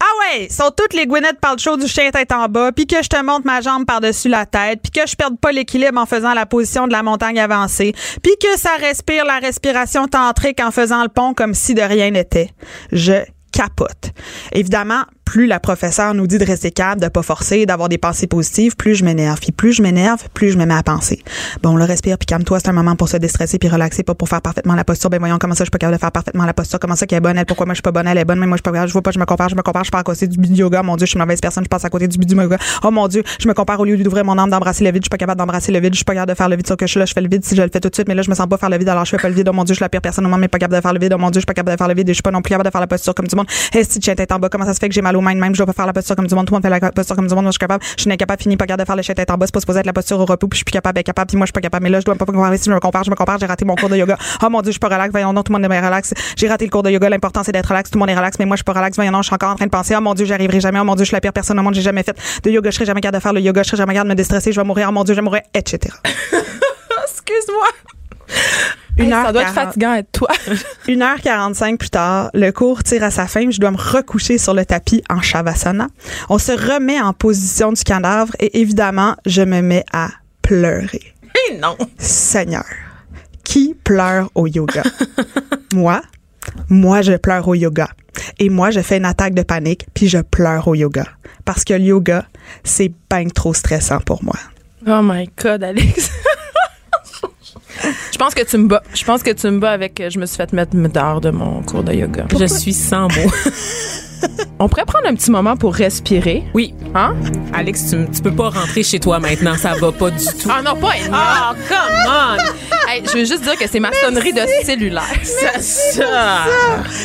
Speaker 9: ah ouais, sont toutes les Gwyneth Paltrow du chien tête en bas, puis que je te monte ma jambe par-dessus la tête, puis que je perde pas l'équilibre en faisant la position de la montagne avancée, puis que ça respire la respiration tantrique en faisant le pont comme si de rien n'était. Je capote. Évidemment, plus la professeure nous dit de rester calme, de pas forcer, d'avoir des pensées positives, plus je m'énerve. Puis plus je m'énerve, plus je me mets à penser. Bon, le respire, puis calme-toi, c'est un moment pour se déstresser puis relaxer, pas pour faire parfaitement la posture. Ben voyons comment ça je suis pas capable de faire parfaitement la posture, comment ça qu'elle est bonne, elle, pourquoi moi je suis pas bonne, elle est bonne, mais moi je suis pas je vois pas, je me compare, je me compare, je pars à côté du yoga, mon dieu, je suis mauvaise personne, je passe à côté du yoga. Oh mon dieu, je me compare au lieu d'ouvrir mon âme, d'embrasser le vide, je suis pas capable d'embrasser le vide, je suis pas capable de faire le vide sur que je suis là, je fais le vide si je le fais tout de suite, mais là je me sens pas faire le vide, alors je fais pas le vide. Oh mon dieu, je suis la pire personne au monde, mais pas capable de faire le vide. Oh mon dieu, je suis pas capable de faire le vide, je suis pas non plus capable de faire la posture comme du monde. Hey, si tu en bas, comment ça se fait que j'ai mal même, je dois pas faire la posture comme du monde, tout le monde fait la posture comme du monde, moi je suis capable, je suis incapable, fini, pas capable de faire le tête en bas, c'est pas supposé être la posture au repos, puis je suis plus capable, capable, puis moi je suis pas capable, mais là je dois pas me comparer si je me compare, je me compare, j'ai raté mon cours de yoga. Oh mon dieu, je suis pas relax, voyons non, tout le monde est relax. J'ai raté le cours de yoga, l'important c'est d'être relax, tout le monde est relax, mais moi je suis pas relax, voyons non, je suis encore en train de penser, oh mon dieu, j'arriverai jamais, oh mon dieu, je suis la pire personne au monde, j'ai jamais fait de yoga, je serai jamais capable de faire le yoga, je serai jamais capable de me déstresser, je vais mourir, oh mon dieu, je vais mourir, etc.
Speaker 1: Excuse-moi.
Speaker 9: Une
Speaker 1: Hey,
Speaker 9: heure
Speaker 1: ça doit être
Speaker 9: 40.
Speaker 1: fatigant être toi.
Speaker 9: 1h45 plus tard, le cours tire à sa fin. Je dois me recoucher sur le tapis en shavasana. On se remet en position du cadavre et évidemment, je me mets à pleurer.
Speaker 2: Eh non.
Speaker 9: Seigneur, qui pleure au yoga? moi, moi, je pleure au yoga. Et moi, je fais une attaque de panique, puis je pleure au yoga. Parce que le yoga, c'est bien trop stressant pour moi.
Speaker 1: Oh my God, Alex. Je pense que tu me bats. Je pense que tu me bats avec. Je me suis fait mettre dehors de mon cours de yoga.
Speaker 2: Je suis sans mots.
Speaker 1: On pourrait prendre un petit moment pour respirer.
Speaker 2: Oui.
Speaker 1: Hein?
Speaker 2: Alex, tu, tu peux pas rentrer chez toi maintenant. Ça va pas du tout.
Speaker 1: Ah non, pas Enya.
Speaker 2: Oh, come on!
Speaker 1: Hey, je veux juste dire que c'est ma sonnerie de cellulaire.
Speaker 2: Ça, ça.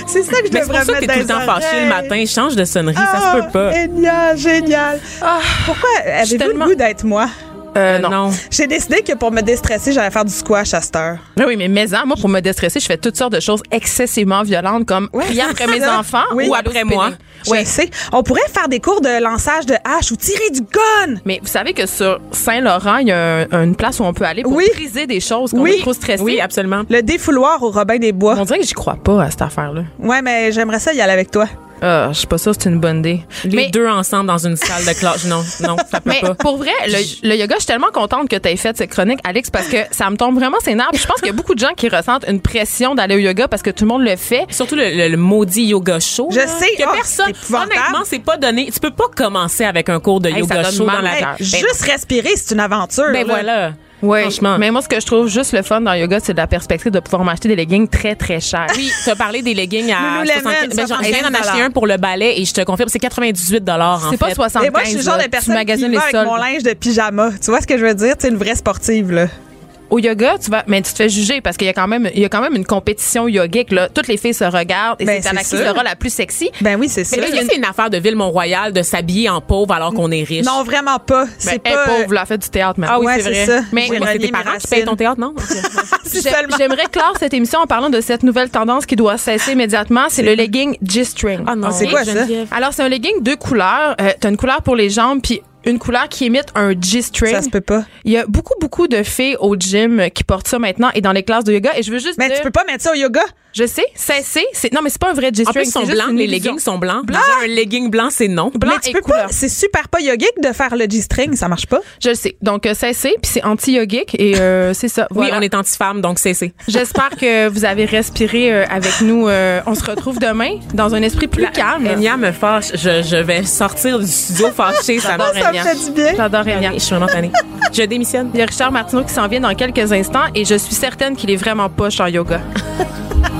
Speaker 9: C'est ça que je
Speaker 2: Mais c'est
Speaker 9: devrais
Speaker 2: pour ça que t'es tout le temps fâché le matin. Change de sonnerie, ça se peut pas.
Speaker 9: Ah, Génial, génial. Pourquoi avez-vous
Speaker 1: tellement-
Speaker 9: le goût d'être moi?
Speaker 1: Euh,
Speaker 2: Euh,
Speaker 1: non.
Speaker 2: non.
Speaker 9: J'ai décidé que pour me déstresser, j'allais faire du squash à cette heure.
Speaker 1: Ah Oui, mais maison, moi, pour me déstresser, je fais toutes sortes de choses excessivement violentes, comme crier après mes enfants
Speaker 9: Oui.
Speaker 1: ou après
Speaker 2: moi.
Speaker 9: Je sais. On pourrait faire des cours de lançage de hache ou tirer du gun.
Speaker 1: Mais vous savez que sur Saint-Laurent, il y a un- une place où on peut aller pour
Speaker 9: Oui.
Speaker 1: briser des choses quand
Speaker 9: Oui.
Speaker 1: on est trop stressé.
Speaker 2: Oui, absolument.
Speaker 9: Le défouloir au Robin des Bois.
Speaker 1: On dirait que j'y crois pas à cette affaire-là.
Speaker 9: Ouais, mais j'aimerais ça y aller avec toi.
Speaker 1: Ah, je suis pas sûre que c'est une bonne idée.
Speaker 2: Les
Speaker 1: mais,
Speaker 2: deux ensemble dans une salle de classe. Non, non, ça peut
Speaker 1: mais
Speaker 2: pas.
Speaker 1: pour vrai, le, le yoga, je suis tellement contente que tu aies fait cette chronique, Alex, parce que ça me tombe vraiment ses nerfs. Je pense qu'il y a beaucoup de gens qui ressentent une pression d'aller au yoga parce que tout le monde le fait.
Speaker 2: Surtout le, le- le maudit yoga show.
Speaker 9: Je
Speaker 2: là,
Speaker 9: sais,
Speaker 2: Que
Speaker 9: oh,
Speaker 2: personne. Honnêtement, c'est pas donné. Tu peux pas commencer avec un cours de
Speaker 1: Hey,
Speaker 2: yoga
Speaker 1: mal
Speaker 2: dans la.
Speaker 9: Hey, juste respirer, c'est une aventure.
Speaker 2: Ben
Speaker 9: là.
Speaker 2: voilà.
Speaker 1: Oui.
Speaker 2: Franchement.
Speaker 1: Mais moi, ce que je trouve juste le fun dans le yoga, c'est de la perspective de pouvoir m'acheter des leggings très, très chers.
Speaker 2: Oui, tu as parlé des leggings à
Speaker 9: Lululemon,
Speaker 2: 75 ben, j'en- Je viens d'en
Speaker 9: 70
Speaker 2: acheter un pour le ballet et je te confirme, c'est 98 en
Speaker 1: C'est pas
Speaker 2: fait.
Speaker 1: 75
Speaker 9: Et moi, je suis le genre de
Speaker 1: Tu
Speaker 9: personne qui va avec mon linge de pyjama. Tu vois ce que je veux dire? C'est une vraie sportive, là.
Speaker 1: Au yoga, tu vas, mais tu te fais juger parce qu'il y a quand même, il y a quand même une compétition yogique là. Toutes les filles se regardent et
Speaker 9: Ben,
Speaker 1: c'est la qui sera la plus sexy.
Speaker 9: Ben oui, c'est ça.
Speaker 2: Mais est-ce que c'est une affaire de Ville-Mont-Royal de s'habiller en pauvre alors qu'on est riche?
Speaker 9: Non, vraiment pas.
Speaker 1: Ben,
Speaker 9: C'est
Speaker 1: elle,
Speaker 9: pas.
Speaker 1: pauvre, la fait du théâtre maintenant.
Speaker 2: Ah oui,
Speaker 9: Ouais,
Speaker 2: c'est vrai.
Speaker 9: ça.
Speaker 1: Mais
Speaker 2: Moi, c'est tes parents qui payent ton théâtre, non?
Speaker 1: J'aimerais clore cette émission en parlant de cette nouvelle tendance qui doit cesser immédiatement. C'est le legging G-string.
Speaker 2: Ah non.
Speaker 9: C'est quoi ça?
Speaker 1: Alors, c'est un legging deux couleurs. Euh, T'as une couleur pour les jambes, puis une couleur qui imite un G-string.
Speaker 9: Ça se peut pas.
Speaker 1: Il y a beaucoup, beaucoup de filles au gym qui portent ça maintenant et dans les classes de yoga. Et je veux juste
Speaker 9: Mais
Speaker 1: dire,
Speaker 9: tu peux pas mettre ça au yoga?
Speaker 1: Je sais, cesser, c'est non mais c'est pas un vrai
Speaker 2: En
Speaker 1: G-string.
Speaker 2: plus, ils sont blancs. Les
Speaker 1: illusion.
Speaker 2: leggings sont blancs. Déjà, un legging blanc, c'est non.
Speaker 1: Blanc
Speaker 9: mais tu
Speaker 1: et
Speaker 9: peux
Speaker 1: couleur.
Speaker 9: pas. C'est super pas yogique de faire le G-string. Ça marche pas.
Speaker 1: Je le sais. Donc euh, cesser, puis c'est anti-yogique et euh, c'est ça.
Speaker 2: Oui, on est anti-femme, donc c'est c'est.
Speaker 1: J'espère que vous avez respiré euh, avec nous. Euh, on se retrouve demain dans un esprit plus calme.
Speaker 2: Enya me fâche. Je, je vais sortir du studio fâché. Ça
Speaker 9: Ça me fait du bien.
Speaker 1: J'adore Enya.
Speaker 2: Je suis vraiment tannée. Je démissionne.
Speaker 1: Il y a Richard Martineau qui s'en vient dans quelques instants et je suis certaine qu'il est vraiment poche en yoga.